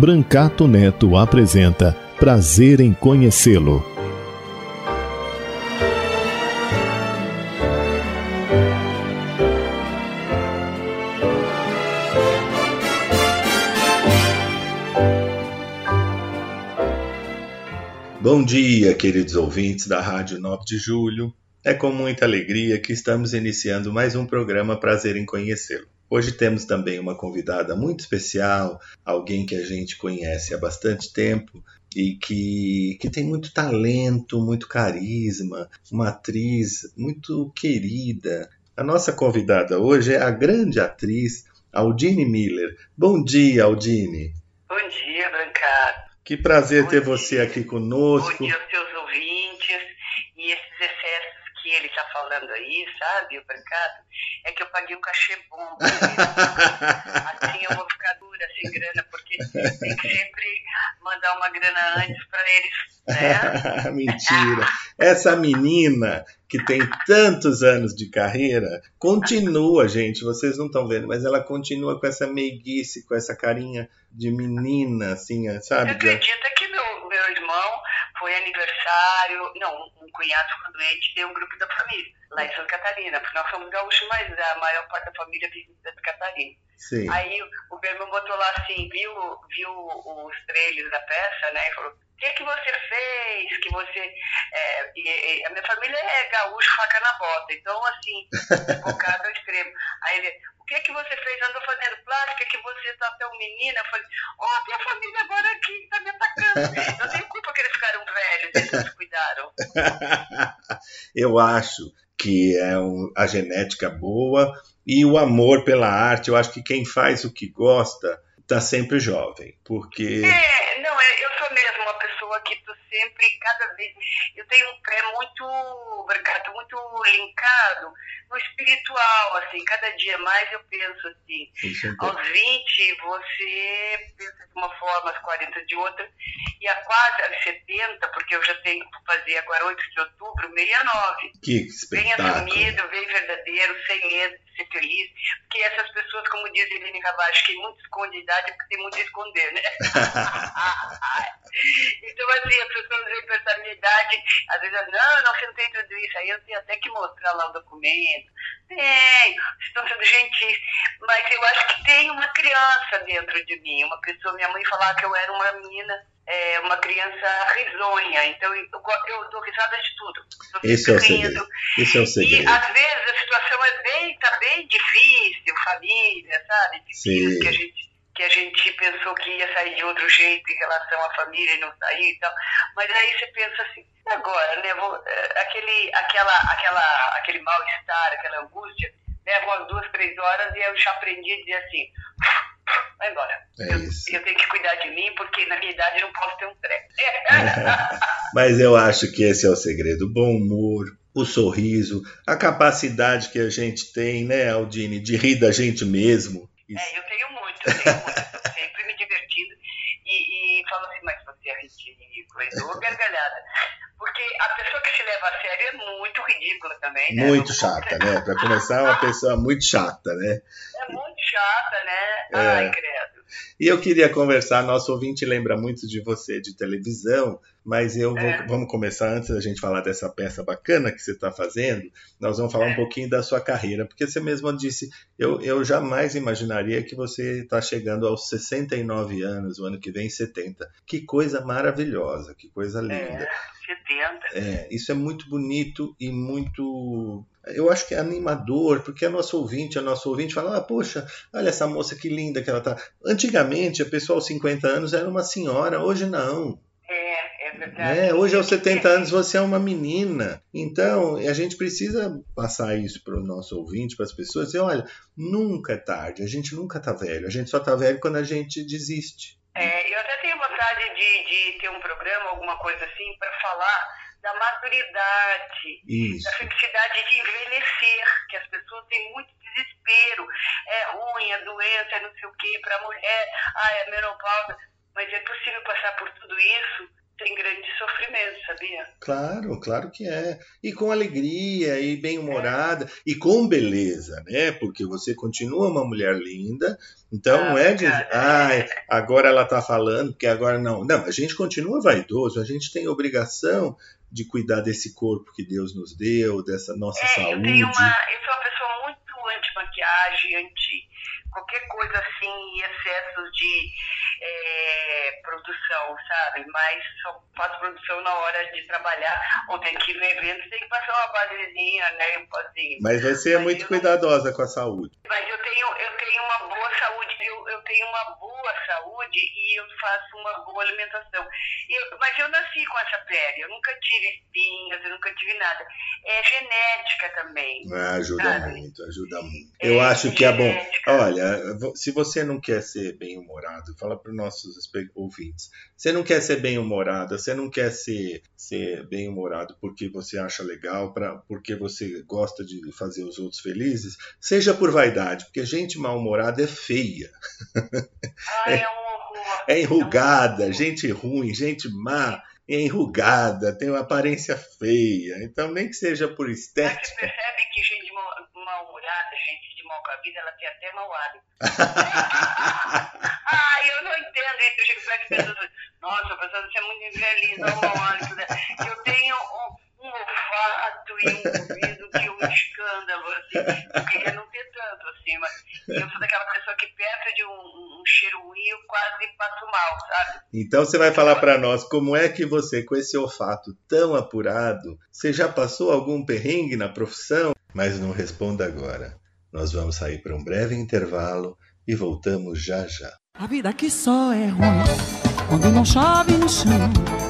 Brancato Neto apresenta Prazer em Conhecê-lo. Bom dia, queridos ouvintes da Rádio 9 de Julho. É com muita alegria que estamos iniciando mais um programa Prazer em Conhecê-lo. Hoje temos também uma convidada muito especial, alguém que a gente conhece há bastante tempo e que, que tem muito talento, muito carisma, uma atriz muito querida. A nossa convidada hoje é a grande atriz Aldine Miller. Bom dia, Aldine. Bom dia, Brancato. Que prazer Bom ter dia. você aqui conosco. Bom dia aos seus ouvintes que ele está falando aí, sabe, o mercado, é que eu paguei um cachê bom. assim eu vou ficar dura, sem grana, porque tem que sempre mandar uma grana antes para eles, né? Mentira. Essa menina que tem tantos anos de carreira, continua, gente, vocês não estão vendo, mas ela continua com essa meiguice, com essa carinha de menina, assim, sabe? Você acredita que meu, meu irmão foi aniversário, não, um cunhado ficou doente, deu um grupo da família, lá em Santa Catarina, porque nós somos gaúchos, mas a maior parte da família vive em Santa Catarina. Sim. Aí o meu irmão botou lá assim, viu, viu os trailers da peça, né, e falou, o que, que você fez, que você... É, e, e, a minha família é gaúcho, faca na bota, então assim, focado ao extremo. Aí ele, o que que você fez? Andou fazendo plástica, que você tá tão menina? Eu falei, ó, oh, minha família agora aqui tá me atacando. Eu tenho culpa que eles ficaram velhos, eles cuidaram. Eu acho que é um, a genética boa e o amor pela arte. Eu acho que quem faz o que gosta tá sempre jovem, porque... É, não, eu sou mesmo uma pessoa que tô sempre, cada vez... Eu tenho um pé muito, mercado muito linkado no espiritual, assim, cada dia mais eu penso assim, é aos 20 você pensa de uma forma, aos 40 de outra, e a quase aos 70, porque eu já tenho que fazer agora 8 de outubro, 69. Que espetáculo. Bem assumido, bem verdadeiro, sem medo ser feliz, porque essas pessoas, como diz Helene Ravache, que muito esconde idade é porque tem muito a esconder, né? então, assim, as pessoas veem pra essa minha idade, às vezes, não, não, você não tem tudo isso, aí eu tenho até que mostrar lá o documento, tenho, estão sendo gentis, mas eu acho que tem uma criança dentro de mim. Uma pessoa, minha mãe falava que eu era uma menina, é, uma criança risonha, então eu, eu dou risada de tudo. Esse é, o segredo. Esse é o segredo. E às vezes a situação é bem, tá bem difícil, família, sabe? Sim. Que a gente que a gente pensou que ia sair de outro jeito em relação à família e não sair e tal. Mas aí você pensa assim, agora, né, vou, aquele, aquela, aquela, aquele mal-estar, aquela angústia, leva umas duas, três horas e eu já aprendi a dizer assim, vai embora. É eu, eu tenho que cuidar de mim, porque na minha idade eu não posso ter um treco. Mas eu acho que esse é o segredo, o bom humor, o sorriso, a capacidade que a gente tem, né, Aldine, de rir da gente mesmo. É, eu tenho muito, eu tenho muito, sempre me divertindo e, e falo assim, mas você é ridículo, e dou gargalhada. Porque a pessoa que se leva a sério é muito ridícula também, né? Muito chata, né? Para começar, é uma pessoa muito chata, né? É muito chata, né? É. Ai, credo. E eu queria conversar, nosso ouvinte lembra muito de você de televisão, mas eu vou, É. vamos começar antes da gente falar dessa peça bacana que você está fazendo. Nós vamos falar um É. pouquinho da sua carreira, porque você mesma disse, eu, eu jamais imaginaria que você está chegando aos 69 anos, o ano que vem 70. Que coisa maravilhosa, que coisa linda. É, 70. É, isso é muito bonito e muito. Eu acho que é animador, porque a nosso ouvinte, a nosso ouvinte fala: ah, poxa, olha essa moça que linda que ela tá. Antigamente, a pessoa aos 50 anos era uma senhora, hoje não. É, é É verdade. É, hoje aos 70 anos você é uma menina. Então, a gente precisa passar isso para o nosso ouvinte, para as pessoas, dizer, olha, nunca é tarde, a gente nunca está velho, a gente só está velho quando a gente desiste. É, eu até vontade de, de ter um programa, alguma coisa assim, para falar da maturidade, Isso. da felicidade de envelhecer, que as pessoas têm muito desespero. É ruim, é doença, é não sei o quê, para a mulher, ah, é menopausa. Mas é possível passar por tudo isso sem grande sofrimento, sabia? Claro, claro que é. E com alegria, e bem-humorada, e com beleza, né? Porque você continua uma mulher linda, então Ah, não é de. obrigada. Ai, agora ela tá falando, porque agora não. Não, a gente continua vaidoso, a gente tem obrigação de cuidar desse corpo que Deus nos deu, dessa nossa É, eu saúde. tenho uma. Eu sou uma pessoa muito anti-maquiagem, anti qualquer coisa assim, excessos de é, produção, sabe? Mas só faço produção na hora de trabalhar, ou tem que ir no evento, tem que passar uma basezinha, né? Um pozinho. Mas você é Mas muito eu- cuidadosa com a saúde. Mas eu tenho, eu tenho uma boa saúde, eu, eu tenho uma boa saúde e eu faço uma boa alimentação. Eu- mas eu nasci com essa pele, eu nunca tive espinhas, eu nunca tive nada. É genética também. Ah, Ajuda Sabe? muito, ajuda muito. É, Eu acho que é bom. Olha, se você não quer ser bem-humorado, fala para os nossos ouvintes. Você não quer ser bem-humorada, você não quer ser, ser bem-humorado porque você acha legal, pra, porque você gosta de fazer os outros felizes, seja por vaidade, porque gente mal-humorada é feia, Ai, é um é enrugada, É gente ruim, gente má, é enrugada, tem uma aparência feia. Então, nem que seja por Mas você estética. percebe que gente mal- mal-humorada, gente de mal com a vida, ela tem até mau hálito. Ai, eu não entendo isso. Eu chego perto de pessoas nossa, pessoa, você é muito infeliz, não mau hálito. né? Eu tenho um, um olfato e um ouvido que é um escândalo, assim. Eu queria não ter tanto, assim, mas eu sou daquela pessoa que perto de um, um cheiro ruim eu quase passo mal, sabe? Então você vai falar para nós como é que você, com esse olfato tão apurado, você já passou algum perrengue na profissão? Mas não responda agora. Nós vamos sair para um breve intervalo e voltamos já já. A vida aqui só é ruim quando não chove no chão.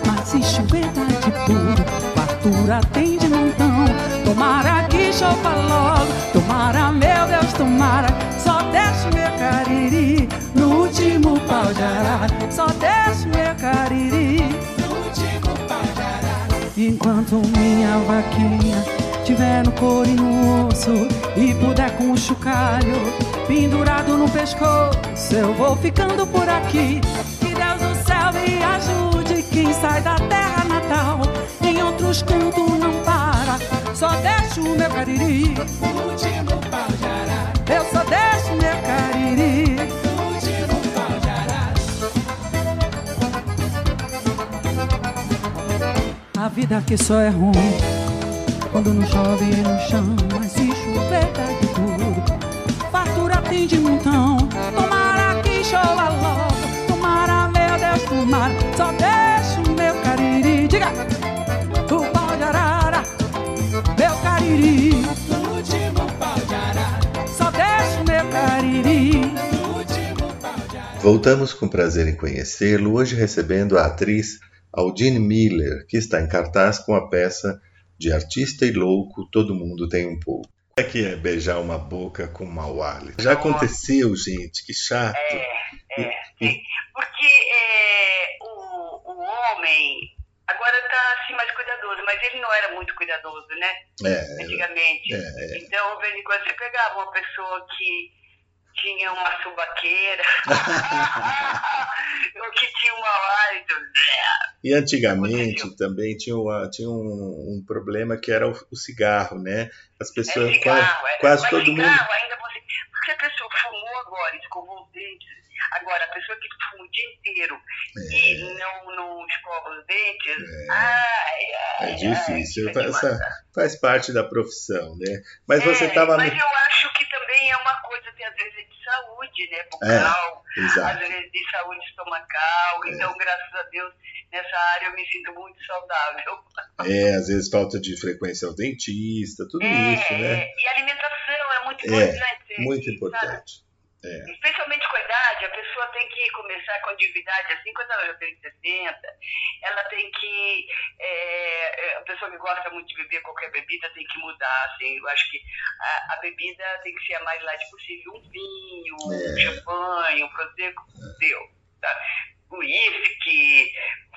Mas se chover tá de tudo, fartura tem de montão. Tomara que chova logo, tomara, meu Deus, tomara. Só deixe meu cariri no último pau de arara. Só deixe meu cariri no último pau de arara. Enquanto minha vaquinha tiver no couro e no osso e puder com o chocalho pendurado no pescoço, eu vou ficando por aqui. Que Deus do céu me ajude, quem sai da terra natal em outros cantos não para. Só deixo o meu cariri. Eu só deixo meu cariri. A vida aqui só é ruim quando não chove no chão, mas se chover tá de tudo. Fartura tem de montão, tomara que chova logo, tomara, meu Deus, tomara. Só deixa o meu cariri, diga, o pau de arara, meu cariri. No último pau de arara, só deixa o meu cariri. No último pau de arara. Voltamos com prazer em conhecê-lo, hoje recebendo a atriz Aldine Miller, que está em cartaz com a peça De Artista e Louco, Todo Mundo Tem um Pouco. É que é beijar uma boca com mau hálito. Já aconteceu, gente, que chato. É, é, sim. Porque é, o, o homem agora está assim mais cuidadoso, mas ele não era muito cuidadoso, né? É, Antigamente. é, Então, de vez em quando você pegava uma pessoa que tinha uma subaqueira, ou que tinha uma hálito. E antigamente também tinha, uma- tinha um, um problema que era o, o cigarro, né? As É pessoas cigarro, quase, é. quase Mas todo cigarro mundo. ainda você. Porque a pessoa fumou agora, escovou os dentes. Agora, a pessoa que fuma o dia inteiro e não, não escova os dentes, ai, É ai, difícil, ai, fica de essa- matar. faz parte da profissão, né? Mas você É, estava. Mas eu acho que também é uma coisa que às vezes é de saúde, né? Bucal, às Exato. vezes de saúde estomacal. Então, graças a Deus, nessa área eu me sinto muito saudável. É, às vezes falta de frequência ao dentista, tudo É, isso, né? E alimentação é muito É, importante. Muito sabe? É. Especialmente com a idade, a pessoa tem que começar com atividade assim, quando ela já tem 60, ela tem que. É, a pessoa que gosta muito de beber qualquer bebida tem que mudar, assim. Eu acho que a, a bebida tem que ser a mais light possível. Um vinho, um champanhe, um prosecco, deu. Tá? Uísque,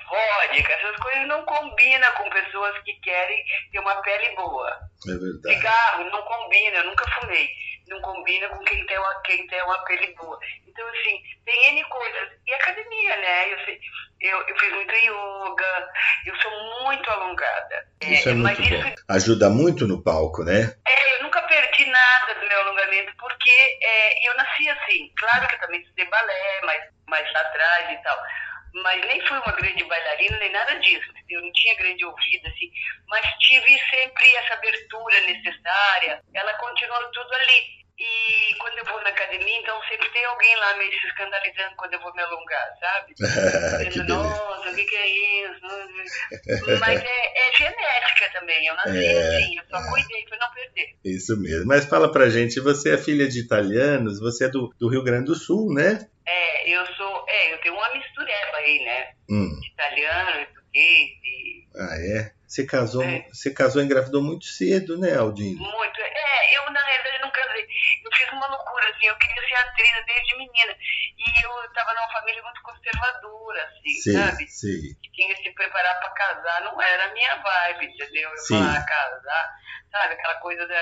vodka, essas coisas não combinam com pessoas que querem ter uma pele boa. É verdade. Cigarro não combina, eu nunca fumei. Não combina com quem tem uma, quem tem uma pele boa. Então, assim, tem N coisas. E academia, né? Eu, eu, eu fiz muito yoga, eu sou muito alongada. Isso é, É, muito bom. isso Ajuda muito no palco, né? é, eu nunca perdi nada do meu alongamento, porque é, eu nasci assim. Claro que eu também estudei balé, mas mais lá atrás e tal. Mas nem fui uma grande bailarina, nem nada disso. Eu não tinha grande ouvido, assim. Mas tive sempre essa abertura necessária. Ela continuou tudo ali. E quando eu vou na academia, então sempre tem alguém lá me escandalizando quando eu vou me alongar, sabe? Dizendo, nossa, o que, que é isso? Mas é, é genética também. Eu nasci É, assim, eu só cuidei pra não perder. Isso mesmo. Mas fala pra gente, você é filha de italianos, você é do, do Rio Grande do Sul, né? É, eu sou. É, eu tenho uma mistureba aí, né? Hum. Italiano, português e. Ah, é? Você casou, É. você casou e engravidou muito cedo, né, Aldinho? Muito. É, eu na realidade não casei. Eu fiz uma loucura, assim, eu queria ser atriz desde menina. E eu tava numa família muito conservadora, assim, Sim, sabe? sim. Que tinha que se preparar pra casar, não era a minha vibe, entendeu? Eu Sim. falar casar, sabe? Aquela coisa da.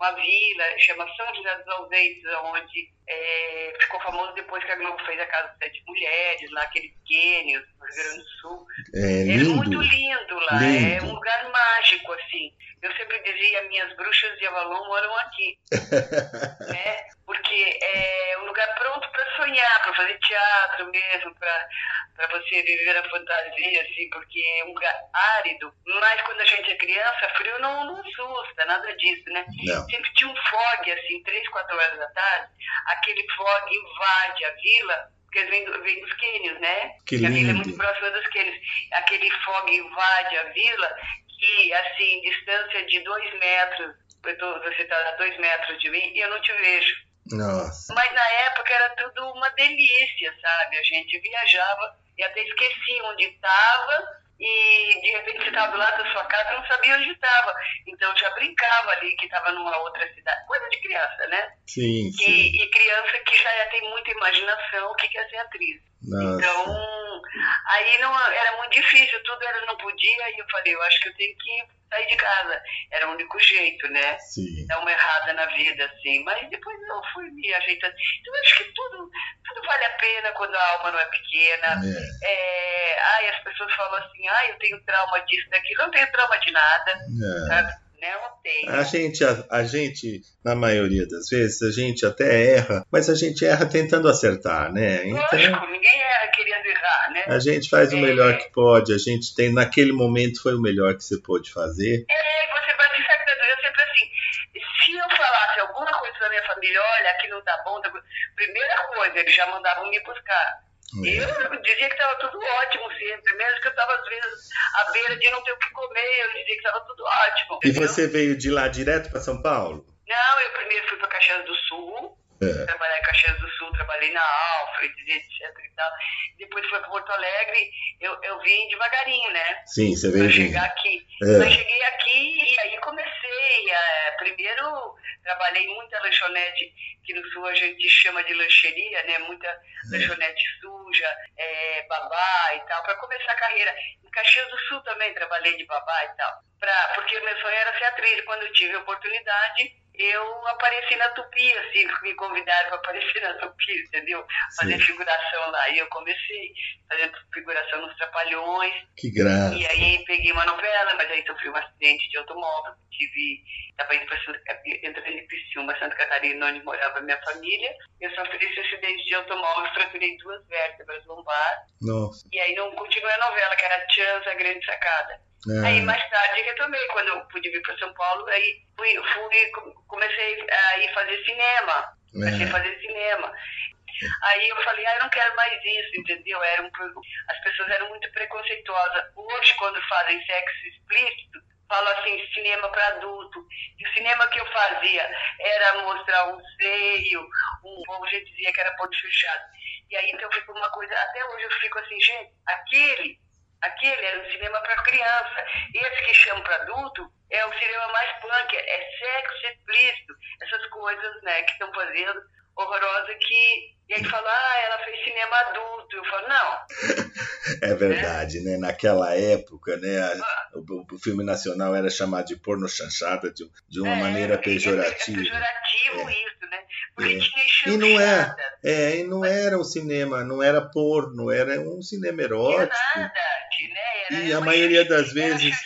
Uma vila, chama São José dos Ausentes, onde é, ficou famoso depois que a Globo fez a Casa das Sete Mulheres, lá aquele Quênia, no Rio Grande do Sul. É É lindo. muito lindo lá, Lindo. é um lugar mágico, assim. Eu sempre dizia, minhas bruxas de Avalon moram aqui, né? Porque é um lugar pronto para sonhar, para fazer teatro mesmo, para você viver a fantasia, assim, porque é um lugar árido. Mas quando a gente é criança, frio não, não assusta, nada disso, né? Não. Sempre tinha um fog, assim, três, quatro horas da tarde, aquele fog invade a vila, porque vem, do- vem dos cânions, né? Que E a vila é lindo. muito próxima dos cânions. Aquele fog invade a vila que, assim, distância de dois metros, você está a dois metros de mim e eu não te vejo. Nossa. Mas na época era tudo uma delícia, sabe? A gente viajava e até esquecia onde estava e de repente você estava do lado da sua casa e não sabia onde estava. Então já brincava ali que estava numa outra cidade. Coisa de criança, né? Sim, sim. E, e criança que já tem muita imaginação, que quer ser atriz. Nossa. Então, aí não, era muito difícil, tudo era não podia, e eu falei, eu acho que eu tenho que sair de casa. Era o único jeito, né? Sim. Dar uma errada na vida, assim. Mas depois eu fui me ajeitando. Então, eu acho que tudo, tudo vale a pena quando a alma não é pequena. É, É, ai, as pessoas falam assim, ai, eu tenho trauma disso, daquilo. Eu não tenho trauma de nada, é. sabe? Não. A gente, a, a gente, na maioria das vezes, a gente até erra, mas a gente erra tentando acertar, né? Então, Lógico, ninguém é querendo errar, né? a gente faz o É. melhor que pode, a gente tem, naquele momento foi o melhor que você pôde fazer. É, você vai se. Eu sempre assim, se eu falasse alguma coisa pra minha família, olha, aqui não tá bom, tá bom", primeira coisa, eles já mandavam me buscar. É. Eu dizia que estava tudo ótimo sempre, mesmo que eu estava às vezes à beira de não ter o que comer, eu dizia que estava tudo ótimo. E entendeu? você veio de lá direto para São Paulo? Não, eu primeiro fui para Caxias do Sul, É. trabalhar em Caxias do Sul, trabalhei na Alfred, etc e tal. Depois fui para Porto Alegre, eu, eu vim devagarinho, né? Sim, você Para veio de... chegar aqui. É. Mas cheguei aqui e comecei. é, primeiro trabalhei muita lanchonete, que no sul a gente chama de lancheria, né? Muita lanchonete suja, é, babá e tal, para começar a carreira. Em Caxias do Sul também trabalhei de babá e tal. Pra, porque o meu sonho era ser atriz. Quando eu tive a oportunidade, eu apareci na Tupi, assim, me convidaram para aparecer na Tupi, entendeu? Fazer Sim. figuração lá. E eu comecei fazendo figuração nos Trapalhões. Que graça. E aí peguei uma novela, mas aí sofri um acidente de automóvel. Tive, estava indo para Santa Catarina, entrando em Criciúma, Santa Catarina, onde morava minha família. Eu sofri esse acidente de automóvel, fraturei duas vértebras lombar. Nossa. E aí não continuei a novela, que era Chance, a Grande Sacada. Aí Ah, mais tarde retomei, quando eu pude vir para São Paulo, aí fui, fui, comecei a ir fazer cinema. Comecei a é. fazer cinema. Aí eu falei, ah, eu não quero mais isso, entendeu? Era um, as pessoas eram muito preconceituosas. Hoje, quando fazem sexo explícito, falam assim, cinema para adulto. E o cinema que eu fazia era mostrar um seio, um, a gente dizia que era ponto fechado. E aí então ficou uma coisa, até hoje eu fico assim, gente, aquele, aquele era um cinema para criança. Esse que chama para adulto é o cinema mais punk, é sexo explícito, essas coisas, né, que estão fazendo horrorosa que e aí fala, ah, ela fez cinema adulto. Eu falo, não. É verdade, é. né? Naquela época, né, ah. o, o, filme nacional era chamado de porno chanchada de, de uma é, maneira pejorativa. É, pejorativo é. isso, né? Porque é. tinha e não é, é, e não era um cinema, não era porno, era um cinema erótico. Não nada, né? Era, e a maioria das vezes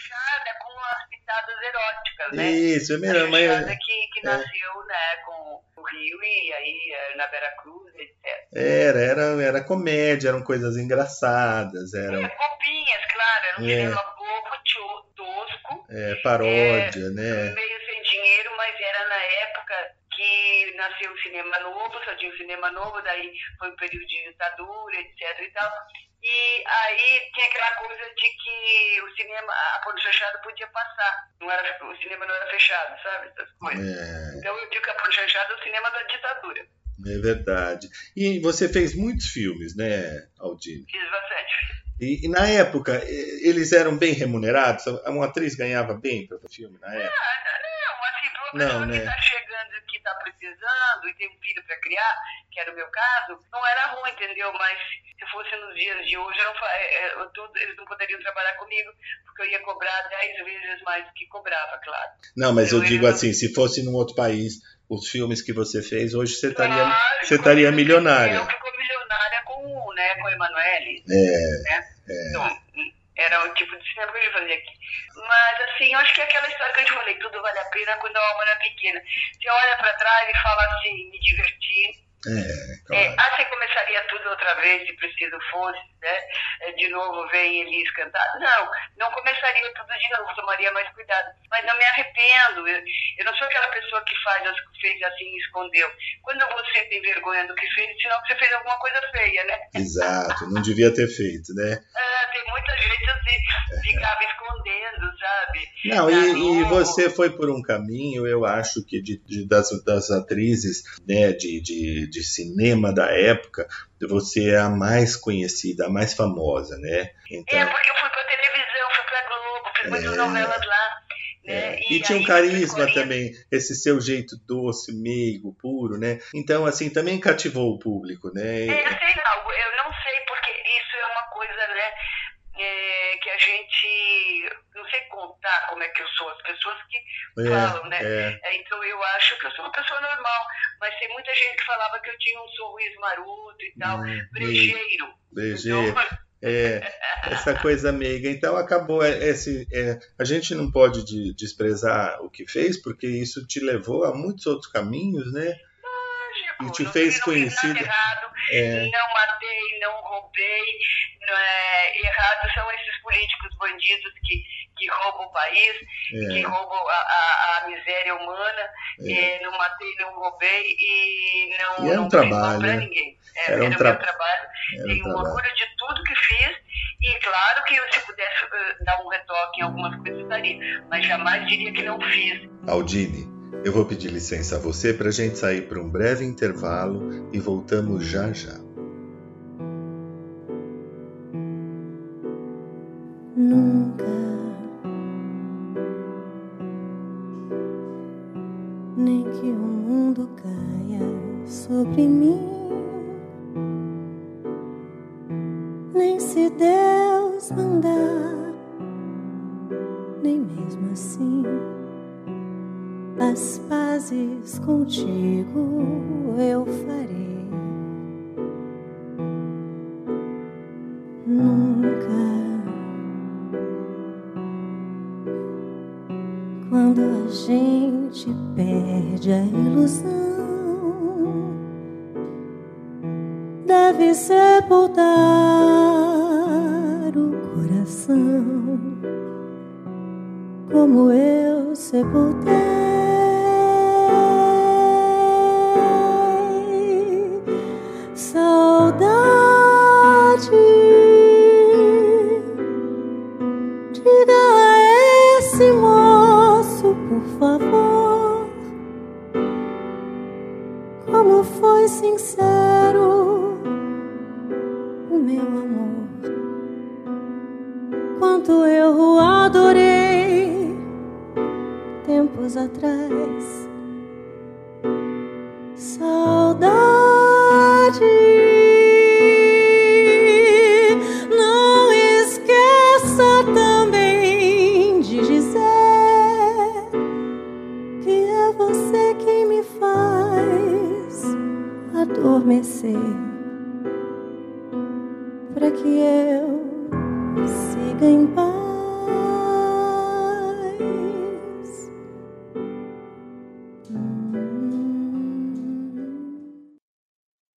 pitadas eróticas, né? Isso, é mesmo. Mas... que, que é. nasceu, né, com Rio e aí eh, na Vera Cruz, etc. Era, era, era comédia, eram coisas engraçadas, eram... É, bobinhas, claro, era um é. cinema bobo, tosco. É, paródia, é, né? Meio sem dinheiro, mas era na época que nasceu o cinema novo, só tinha o cinema novo, daí foi um período de ditadura, etc e tal. E aí tinha aquela coisa de que o cinema, a porta fechada podia passar. Não era, o cinema não era fechado, sabe? Essas coisas. É. Então eu digo que a porta fechada é o cinema da ditadura. É verdade. E você fez muitos filmes, né, Aldine? Fiz bastante. E, e, na época, eles eram bem remunerados? Uma atriz ganhava bem para o filme na época? Não, não, assim, para uma pessoa não, né? que está chegando, que está precisando e tem um filho para criar, que era o meu caso, não era ruim, entendeu? Mas se fosse nos dias de hoje, eu não, é, é, eu, eles não poderiam trabalhar comigo, porque eu ia cobrar 10 vezes mais do que cobrava, claro. Não, mas eu, eu digo assim, se fosse num outro país, os filmes que você fez, hoje você estaria, claro, você estaria milionária. Eu fico milionária com, né, com o Emanuele. É, né? é. Então, era o tipo de cinema que eu ia fazer aqui. Mas, assim, eu acho que é aquela história que eu te falei, tudo vale a pena quando a alma era pequena. Você olha para trás e fala assim, me divertir, é, claro. é, assim começaria tudo outra vez, se preciso fosse, né? É, de novo vem Elis cantar. Não, não começaria tudo de novo, tomaria mais cuidado. Mas não me arrependo. Eu, eu não sou aquela pessoa que faz as fez assim e escondeu. Quando você tem vergonha do que fez, que você fez alguma coisa feia, né? Exato, não devia ter feito, né? Ah, tem muita gente assim, ficava escondendo, sabe? Não, e, e, você foi por um caminho, eu acho que de, de das, das atrizes né, de, de de cinema da época, você é a mais conhecida, a mais famosa, né? Então... É, porque eu fui pra televisão, fui pra Globo, fiz muitas é... novelas lá. Né? É. E, e tinha um carisma também, esse seu jeito doce, meigo, puro, né? Então, assim, também cativou o público, né? É, sei não, gente não sei contar como é que eu sou, as pessoas que é, falam, né? É. é. Então eu acho que eu sou uma pessoa normal, mas tem muita gente que falava que eu tinha um sorriso maroto e tal, hum, brejeiro. Brejeiro. Então, é, essa coisa meiga. Então acabou é, esse. É, a gente não pode de, desprezar o que fez, porque isso te levou a muitos outros caminhos, né? Lógico, e te fez não conhecido. Errado, é... Não matei, não roubei, é, errado são esses políticos bandidos que, que roubam o país, é. que roubam a, a, a miséria humana. É. não matei, não roubei e não, e era um não trabalho, para ninguém. É, era, um era tra... meu trabalho. Era Tenho um orgulho de tudo que fiz e claro que eu, se pudesse uh, dar um retoque em algumas coisas, daria, mas jamais diria que não fiz. Aldine, eu vou pedir licença a você para a gente sair para um breve intervalo e voltamos já já.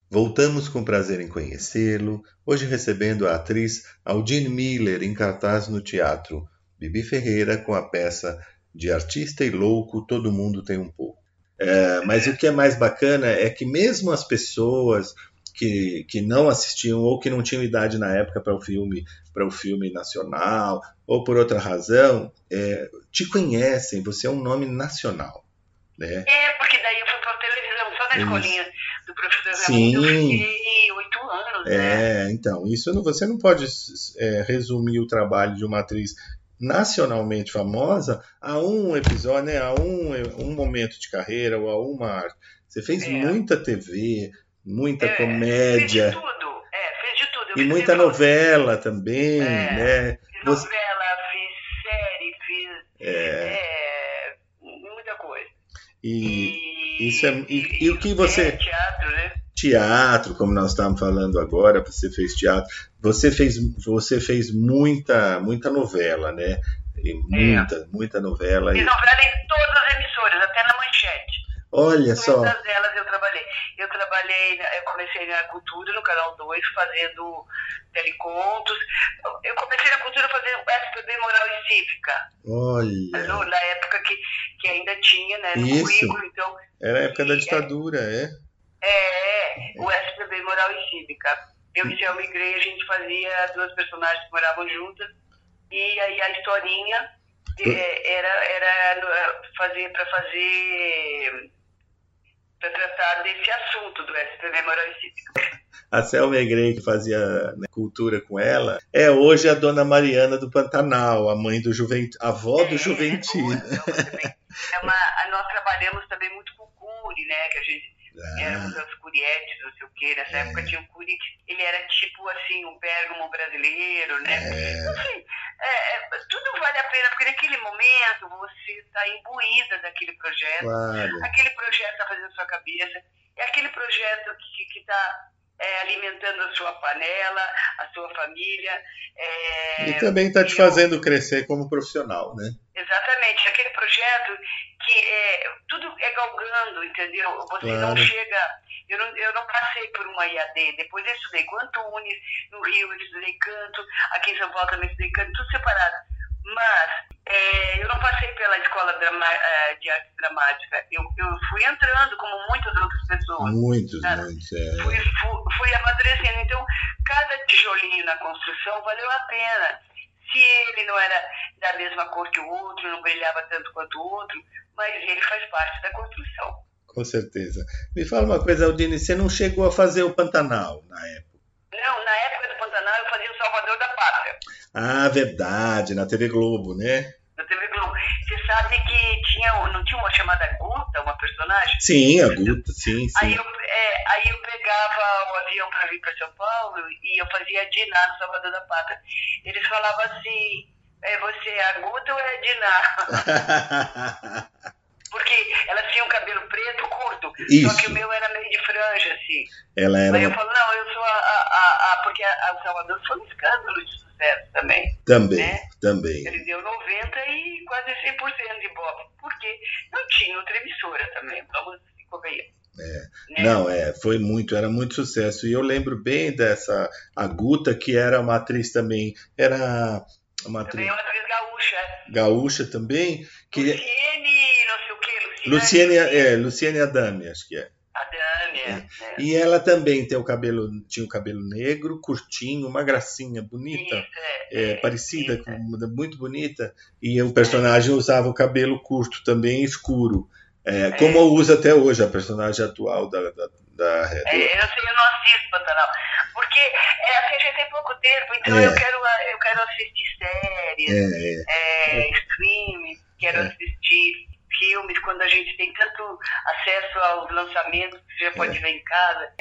Voltamos com prazer em conhecê-lo, hoje recebendo a atriz Aldine Miller em cartaz no teatro, Bibi Ferreira com a peça De Artista e Louco Todo Mundo Tem Um Pouco. É, mas o que é mais bacana é que mesmo as pessoas que, que não assistiam ou que não tinham idade na época para o filme para o filme nacional ou por outra razão é, te conhecem você é um nome nacional né É, porque daí eu fui pra televisão, só na Isso. escolinha do professor Sim. Eu fiquei oito anos, né? É, então, isso não- você não pode é, resumir o trabalho de uma atriz nacionalmente famosa a um episódio, né, a um, um momento de carreira ou a uma arte. Você fez É. muita TV, muita É, comédia de tudo, é, fiz de tudo. Eu e muita novela também, É. né? Fiz Você- novela, fiz série, fiz É, é, muita coisa. e isso é- e- e o que você- É, teatro, né? teatro, como nós estamos falando agora, você fez teatro, você fez, você fez muita, muita novela, né? E muita, muita novela. Fiz novela em todas as emissoras, até na olha só, Muitas delas eu trabalhei. Eu trabalhei, eu comecei na Cultura, no Canal 2, fazendo telecontos. Eu comecei na Cultura fazendo SPB Moral e Cívica, olha, no- na época que, que ainda tinha, né, no Isso. currículo. Então, era a época da ditadura, é? é, o SPB Moral e Cívica. Eu e e Grey, a gente fazia duas personagens que moravam juntas. E aí a historinha eh, era, era fazer para fazer para tratar desse assunto do SPB Moral e Cívica. A Selma Egrey, que fazia né, cultura com ela, é hoje a dona Mariana do Pantanal, a mãe do Juventude, a avó do É, Juventude. Selma também. É uma, nós trabalhamos também muito com o Cury, né? Que a gente éramos Ah, as curietes, não sei o quê. Nessa É. época tinha o Cury, ele era tipo assim, um Pérgamo brasileiro, né? é, Enfim, é, é, tudo vale a pena, porque naquele momento você está imbuída daquele projeto, claro. aquele projeto está fazendo sua cabeça, é aquele projeto que está alimentando a sua panela, a sua família. é, E também está te eu- fazendo crescer como profissional, né? Exatamente, aquele projeto que é, tudo é galgando, entendeu? Você não Claro. chega. Eu não, eu não passei por uma IAD, depois eu estudei canto Unis, no Rio eu estudei canto, aqui em São Paulo também estudei canto, tudo separado. Mas é, eu não passei pela escola drama, eh, de arte dramática, eu, eu fui entrando como muitas outras pessoas. Muitos, muitos. é. fui, fui, fui amadurecendo. Então, cada tijolinho na construção valeu a pena. Se ele não era da mesma cor que o outro, não brilhava tanto quanto o outro, mas ele faz parte da construção. Com certeza. Me fala uma coisa, Aldine, você não chegou a fazer o Pantanal na época? Não, na época do Pantanal eu fazia o Salvador da Pátria, Ah, verdade, na TV Globo, né? Na TV Globo. Você sabe que tinha, não tinha uma chamada Guta, uma personagem? Sim, a Guta, sim, Aí sim. eu, é, aí eu pegava o avião para vir para São Paulo e eu fazia a Diná no Salvador da Pátria. Eles falavam assim, é, você é a Guta ou é a Diná? Porque elas tinham cabelo preto curto, Isso. só que o meu era meio de franja, assim. Ela era Aí eu falo, não, eu sou a... a, a, porque a, a Salvador foi um escândalo de sucesso também. Também, né? também. Ele deu 90 e quase 100% de Bob, porque não tinha outra emissora também, vamos convenhar. né? Não, é, foi muito, era muito sucesso. E eu lembro bem dessa, a Guta, que era uma atriz também, era uma atriz Também é uma atriz gaúcha. gaúcha também, que Luciene, não sei o que, Luciene. Luciene, é, Luciene Adame, acho que é. A Dânia. né? E ela também tem o cabelo, tinha o cabelo negro, curtinho, uma gracinha, bonita, Isso, é. é, parecida, com, muito bonita. E o personagem usava o cabelo curto também, escuro. É, como eu uso até hoje a personagem atual da, da, da é, eu sei, eu não assisto Pantanal. Porque é, assim, a gente tem pouco tempo, então eu, quero, eu quero assistir séries, é, streams, quero assistir filmes, quando a gente tem tanto acesso aos lançamentos, que já pode ver em casa.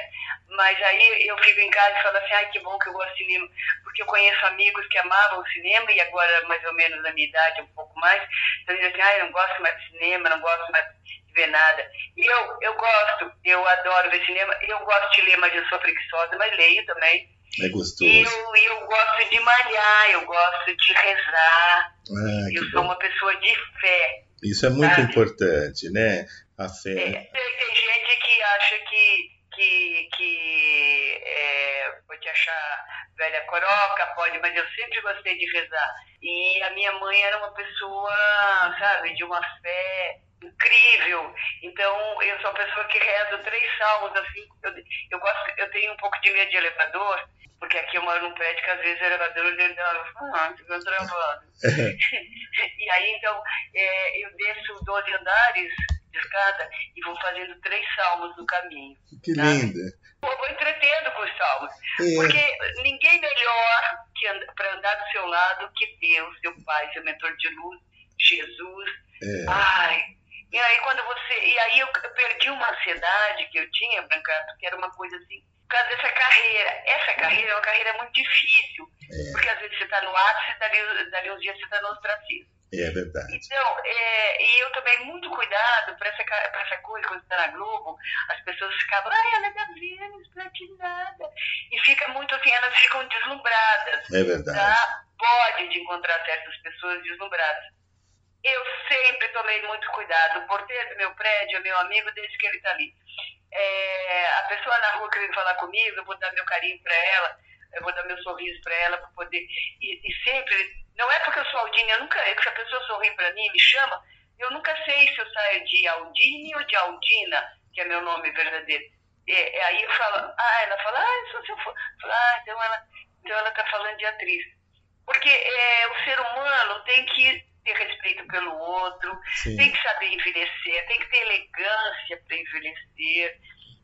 Mas aí eu fico em casa e falo assim, ai que bom que eu gosto de cinema, porque eu conheço amigos que amavam o cinema e agora mais ou menos na minha idade, um pouco mais, então dizem assim, ai, não gosto mais de cinema, não gosto mais ver nada. E eu, eu gosto, eu adoro ver cinema, eu gosto de ler, mas eu sou preguiçosa, mas leio também. É gostoso. E eu, eu gosto de malhar, eu gosto de rezar. Ah, eu sou bom. uma pessoa de fé. Isso é muito sabe? importante, né? A fé. É, tem, gente que acha que que, que é, pode achar velha coroca, pode, mas eu sempre gostei de rezar. E a minha mãe era uma pessoa, sabe, de uma fé incrível. Então, eu sou uma pessoa que rezo três salmos, assim, eu, eu gosto, eu tenho um pouco de medo de elevador, porque aqui eu moro num prédio que às vezes o elevador ele dá, ah, fica travado. e aí, então, é, eu desço 12 andares de escada e vou fazendo três salmos no caminho. Que tá? linda! Eu vou entretendo com os salmos. É. Porque ninguém melhor para andar do seu lado que Deus, seu Pai, seu mentor de luz, Jesus. É. Ai, e aí quando você. E aí eu, perdi uma ansiedade que eu tinha, Brancato, que era uma coisa assim, por causa dessa carreira. Essa carreira é uma carreira muito difícil. É. Porque às vezes você está no ápice, dali, dali uns dias você está no ostracismo. É verdade. Então, é, e eu tomei muito cuidado para essa, essa coisa, quando está na Globo, as pessoas ficavam, ai, ela é da Vênus, platinada. E fica muito assim, elas ficam deslumbradas. É verdade. Tá? Pode de encontrar certas pessoas deslumbradas. Eu sempre tomei muito cuidado. O porteiro do meu prédio é meu amigo desde que ele está ali. É, a pessoa na rua que vem falar comigo, eu vou dar meu carinho para ela, eu vou dar meu sorriso para ela, para poder. E, e sempre não é porque eu sou Aldine, eu nunca, se a pessoa sorri para mim, me chama, eu nunca sei se eu saio de Aldine ou de Aldina, que é meu nome verdadeiro. E, e aí eu falo, ah, ela fala, ah, eu for. Ah, então ela então ela está falando de atriz. Porque é, o ser humano tem que ter respeito pelo outro, Sim. tem que saber envelhecer, tem que ter elegância para envelhecer.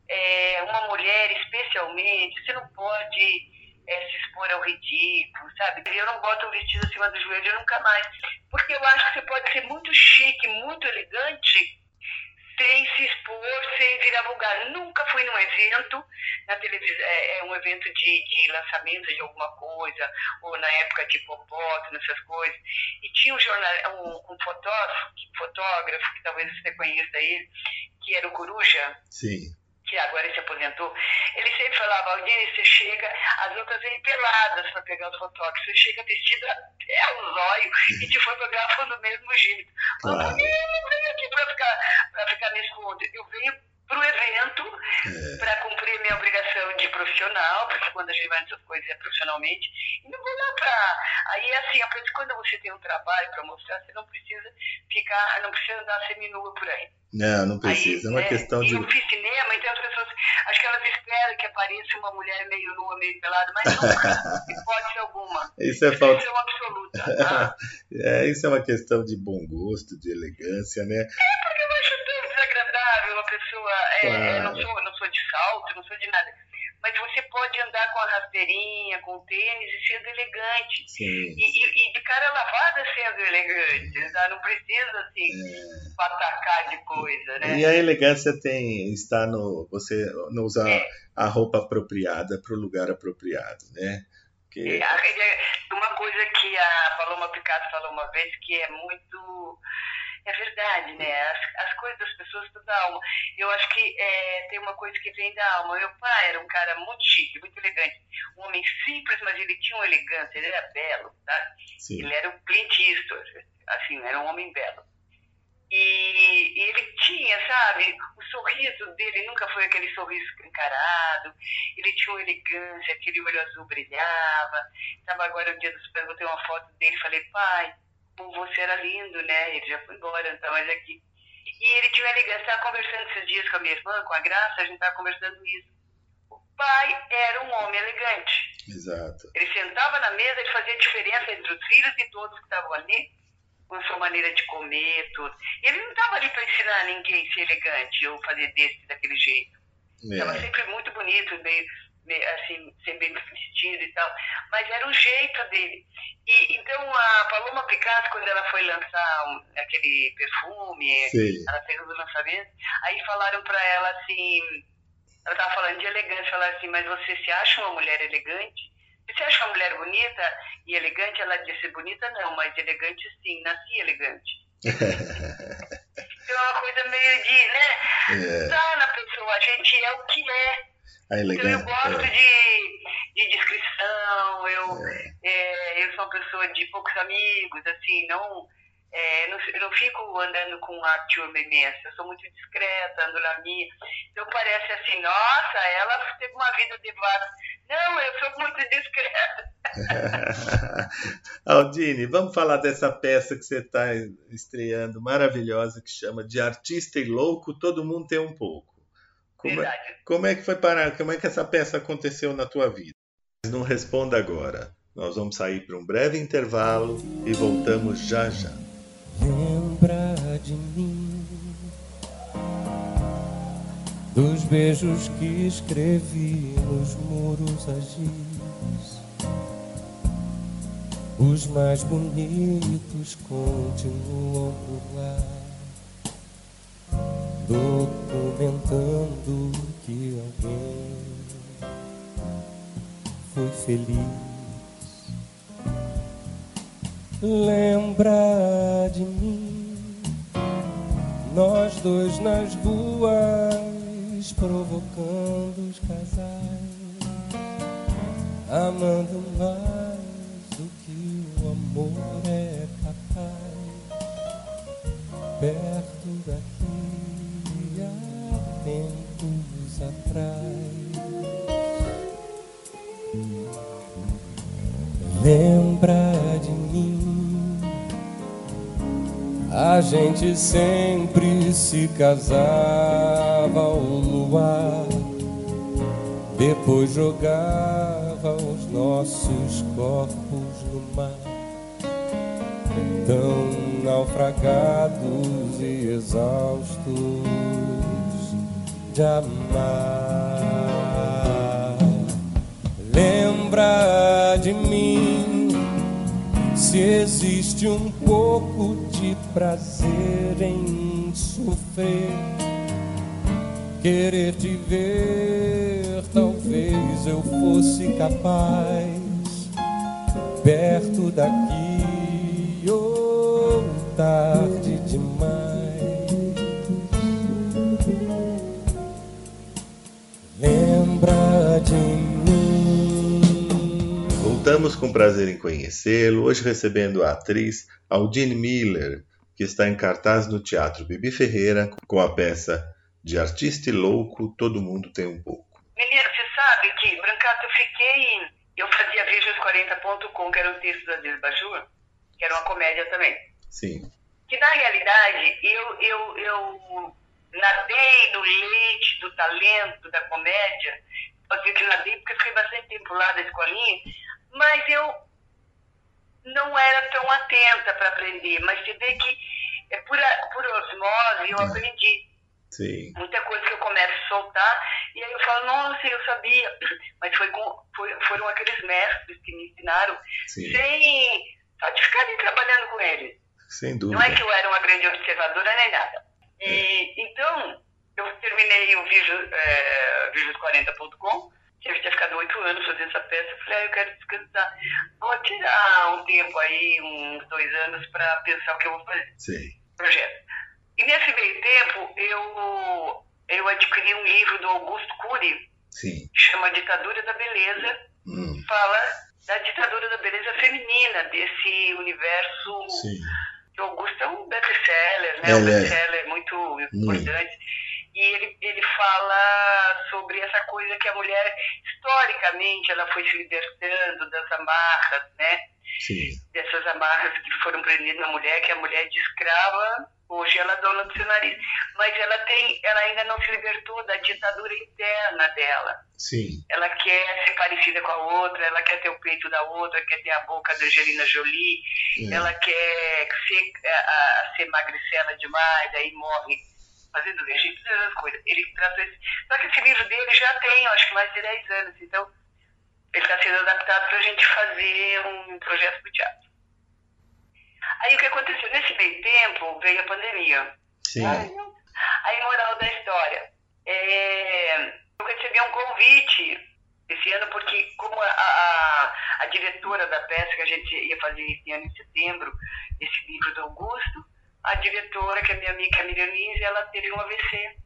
É, uma mulher, especialmente, você não pode é, se expor ao ridículo, sabe? Eu não boto um vestido acima do joelho nunca mais. Porque eu acho que você pode ser muito chique, muito elegante, sem se expor, sem virar vulgar. Nunca fui num evento na televisão, é, é um evento de, de lançamento de alguma coisa, ou na época de popota, nessas coisas. E tinha um, jornal, um, um fotógrafo, fotógrafo, que talvez você conheça ele, que era o Coruja. Sim que agora ele se aposentou, ele sempre falava, Aldine, você chega, as outras vêm peladas para pegar os fotógrafos, você chega vestida até o zóio e te fotografam do mesmo jeito. Claro. Eu não venho aqui para ficar, ficar me escondendo, eu venho para o evento é. para cumprir minha obrigação de profissional, porque quando a gente vai nessas coisas é profissionalmente, e não vou lá para. Aí é assim, quando você tem um trabalho para mostrar, você não precisa ficar, não precisa andar seminua por aí. Não, não precisa. Aí, é uma é, questão de. Eu fiz cinema, então as pessoas. Acho que elas esperam que apareça uma mulher meio nua, meio pelada, mas não, hipótese alguma. Isso é falta. Isso é absoluta. Ah. é, isso é uma questão de bom gosto, de elegância, né? É, pessoa. É, claro. não, sou, não sou de salto, não sou de nada mas você pode andar com a rasteirinha, com o tênis e sendo elegante. E, e, e de cara lavada sendo elegante. Tá? Não precisa, assim, é. patacar de coisa, né? E a elegância tem, está no... Você não usar é. a roupa apropriada para o lugar apropriado, né? Que... É, uma coisa que a Paloma Picasso falou uma vez que é muito é verdade, né? As, as coisas das pessoas tudo da alma. Eu acho que é, tem uma coisa que vem da alma. Meu pai era um cara muito chique, muito elegante. Um homem simples, mas ele tinha uma elegância, ele era belo, tá? Sim. Ele era um Clint Eastwood, assim, era um homem belo. E, e, ele tinha, sabe, o sorriso dele nunca foi aquele sorriso encarado, ele tinha uma elegância, aquele olho azul brilhava. Estava agora o dia dos pais, eu botei uma foto dele e falei, pai, você era lindo, né? Ele já foi embora, então, mas aqui. E ele tinha uma elegância, estava conversando esses dias com a minha irmã, com a Graça, a gente estava conversando isso. O pai era um homem elegante. Exato. Ele sentava na mesa, ele fazia diferença entre os filhos e todos que estavam ali. com a sua maneira de comer, tudo. E ele não estava ali para ensinar ninguém a ser elegante ou fazer desse, daquele jeito. Estava É. sempre muito bonito, meio, meio, assim, sempre bem vestido e tal. Mas era o jeito dele. E, então a Paloma Picasso, quando ela foi lançar um- aquele perfume, Sim. ela fez o lançamento, aí falaram para ela assim, ela estava falando de elegância, falaram assim, mas você se acha uma mulher elegante? Você acha uma mulher bonita e elegante? Ela disse, bonita não, mas elegante sim, nasci elegante. Então é uma coisa meio de, né? É, Tá na pessoa, a gente é o que é. Então eu gosto é. de, de discrição, eu, é, eu sou uma pessoa de poucos amigos, assim, não, é, não, eu não fico andando com a turma imensa, eu sou muito discreta, ando na minha. Então parece assim, nossa, ela teve uma vida de vários. Não, eu sou muito discreta. Aldine, vamos falar dessa peça que você está estreando, maravilhosa, que chama De Artista e Louco, Todo Mundo Tem Um Pouco. Como é, como é que foi parar? Como é que essa peça aconteceu na tua vida? Não responda agora. Nós vamos sair para um breve intervalo e voltamos já já. Lembra de mim, dos beijos que escrevi nos muros a giz. Os mais bonitos continuam por lá, documentando que alguém foi feliz. Lembra de mim, nós dois nas ruas, provocando os casais, amando mais do que o amor é capaz, perto daqui tempos atrás. Lembra de mim? A gente sempre se casava ao luar, depois jogava os nossos corpos no mar, tão naufragados e exaustos de amar. Lembra de mim? Se existe um pouco de prazer em sofrer, querer te ver, talvez eu fosse capaz, perto daqui ou tarde demais. Voltamos com prazer em conhecê-lo, hoje recebendo a atriz Aldine Miller, que está em cartaz no Teatro Bibi Ferreira com a peça De Artista e Louco, Todo Mundo Tem Um Pouco. Menina, você sabe que, Brancato, eu fiquei. Eu fazia Vejas40.com, que era um texto da Dias Bajur, que era uma comédia também. Sim, Que na realidade eu, eu, eu nadei no leite do talento da comédia. Pode dizer que nadei porque fiquei bastante tempo lá da escolinha, mas eu não era tão atenta para aprender. Mas você vê que é por, por osmose eu É. aprendi sim, muita coisa que eu começo a soltar, e aí eu falo, nossa, eu sabia. Mas foi com, foi- foram aqueles mestres que me ensinaram, sim, sem. Só de ficarem trabalhando com eles. sem Não é que dúvida. eu era uma grande observadora nem nada. E, então, eu terminei o Vídeos, é, Vídeos40.com, eu tinha ficado oito anos fazendo essa peça, eu falei, ah, eu quero descansar. Vou tirar um tempo aí, uns dois anos, para pensar o que eu vou fazer Sim, projeto. E nesse meio tempo, eu, eu adquiri um livro do Augusto Cury, sim, que chama Ditadura da Beleza, hum, fala da ditadura da beleza feminina, desse universo. sim, que O Augusto é um best-seller, né? Ele um é. best-seller muito importante. E ele, ele fala sobre essa coisa que a mulher, historicamente, ela foi se libertando das amarras, né? sim, dessas amarras que foram prendidas na mulher, que a mulher de escrava Hoje ela é dona do seu nariz. Mas ela tem, ela ainda não se libertou da ditadura interna dela. Sim. Ela quer ser parecida com a outra, ela quer ter o peito da outra, quer ter a boca da Angelina Jolie, É. ela quer ser, a, a, ser magricela demais, aí morre fazendo todas essas coisas. Ele tratou esse... Só que esse livro dele já tem, acho que mais de 10 anos, então ele está sendo adaptado para a gente fazer um projeto para teatro. Aí o que aconteceu? Nesse meio tempo veio a pandemia. Sim. Aí, moral da história. É, eu recebi um convite esse ano, porque como a, a, a diretora da peça que a gente ia fazer esse ano em setembro, esse livro do Augusto, a diretora, que é minha amiga Camila Nise, ela teve um AVC.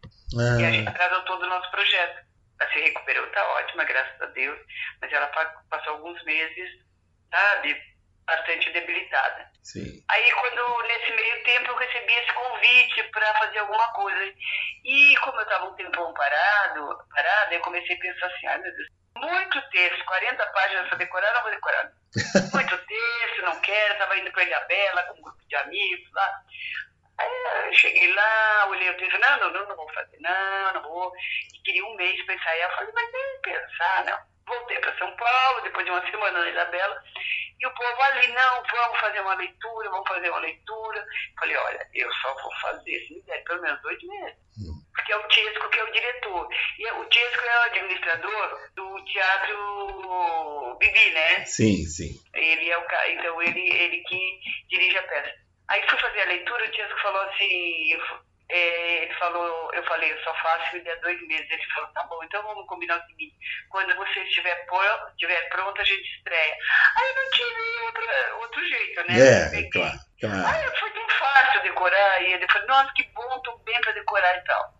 E a gente Ah, atrasou todo o nosso projeto. Ela se recuperou, tá ótima, graças a Deus. Mas ela pa- passou alguns meses, sabe, bastante debilitada. sim. Aí, quando nesse meio tempo eu recebi esse convite para fazer alguma coisa. E como eu estava um tempão parado, parado, eu comecei a pensar assim, ai meu Deus, muito texto, 40 páginas para decorar, não vou decorar. Muito texto, não quero, estava indo para Ilha Bela com um grupo de amigos lá. Aí eu cheguei lá, olhei o texto, não, não, não, não vou fazer, não, não vou. E queria um mês para ensaiar. Eu falei, mas nem pensar, não. Voltei para São Paulo, depois de uma semana na Ilha Bela. E o povo ali, não, vamos fazer uma leitura, vamos fazer uma leitura. Falei, olha, eu só vou fazer, se me der pelo menos oito meses. Porque é o Tiesco que é o diretor. E o Tiesco é o administrador do Teatro Bibi, né? Sim, sim. Ele é o ca- então ele, ele que dirige a peça. Aí fui fazer a leitura, o Tiesco falou assim, é, ele falou, eu falei, eu só faço me der dois meses. Ele falou, tá bom, então vamos combinar o seguinte, quando você estiver, pro- estiver pronto, a gente estreia. Aí eu não tive outra, outro jeito, né? É, claro, claro. Aí foi tão fácil decorar, e ele falou, nossa, que bom, tô bem pra decorar e tal.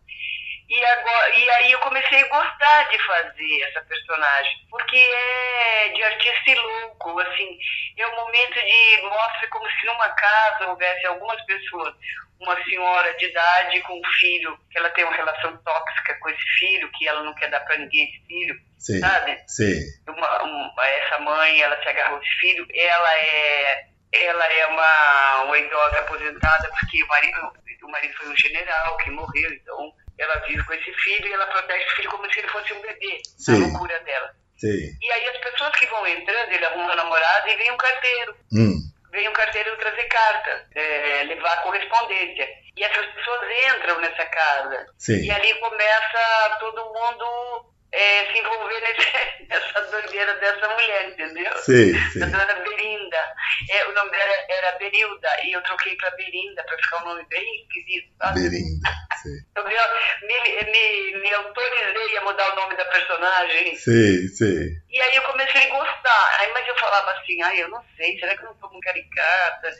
E, agora, e aí eu comecei a gostar de fazer essa personagem, porque é de artista e louco, assim, é um momento de mostra como se numa casa houvesse algumas pessoas, uma senhora de idade com um filho, que ela tem uma relação tóxica com esse filho, que ela não quer dar para ninguém esse filho, Sim. sabe? Sim. uma, uma- essa mãe, ela se agarrou esse filho, ela é ela é uma, uma idosa aposentada porque o marido, o marido foi um general que morreu, então ela vive com esse filho e ela protege o filho como se ele fosse um bebê, Sim. a loucura dela. Sim. E aí as pessoas que vão entrando, ele arruma um namorado e vem um carteiro Hum. vem um carteiro trazer carta, é, levar correspondência. E essas pessoas entram nessa casa. Sim. E ali começa todo mundo é, se envolver nesse, nessa doideira dessa mulher, entendeu? Sim, sim. Da dona Berinda. É, o nome dela era Berilda, e eu troquei pra Berinda, pra ficar um nome bem esquisito, sabe? Berinda. Sim. Eu me, me, me, autorizei a mudar o nome da personagem. Sim, sim. E aí eu comecei a gostar. Aí, mas eu falava assim, ai, eu não sei, será que eu não sou muito caricata?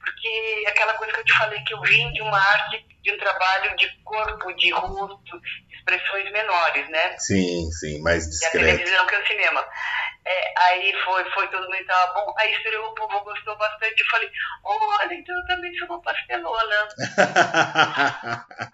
Porque aquela coisa que eu te falei, que eu vim de uma arte, de um trabalho de corpo, de rosto, de expressões menores, né? Sim, sim. Mais Que a discreto. televisão, que é o cinema. É, aí foi, foi todo mundo tava bom. Aí estreou, o povo gostou bastante. Eu falei, olha, então eu também sou uma pastelona.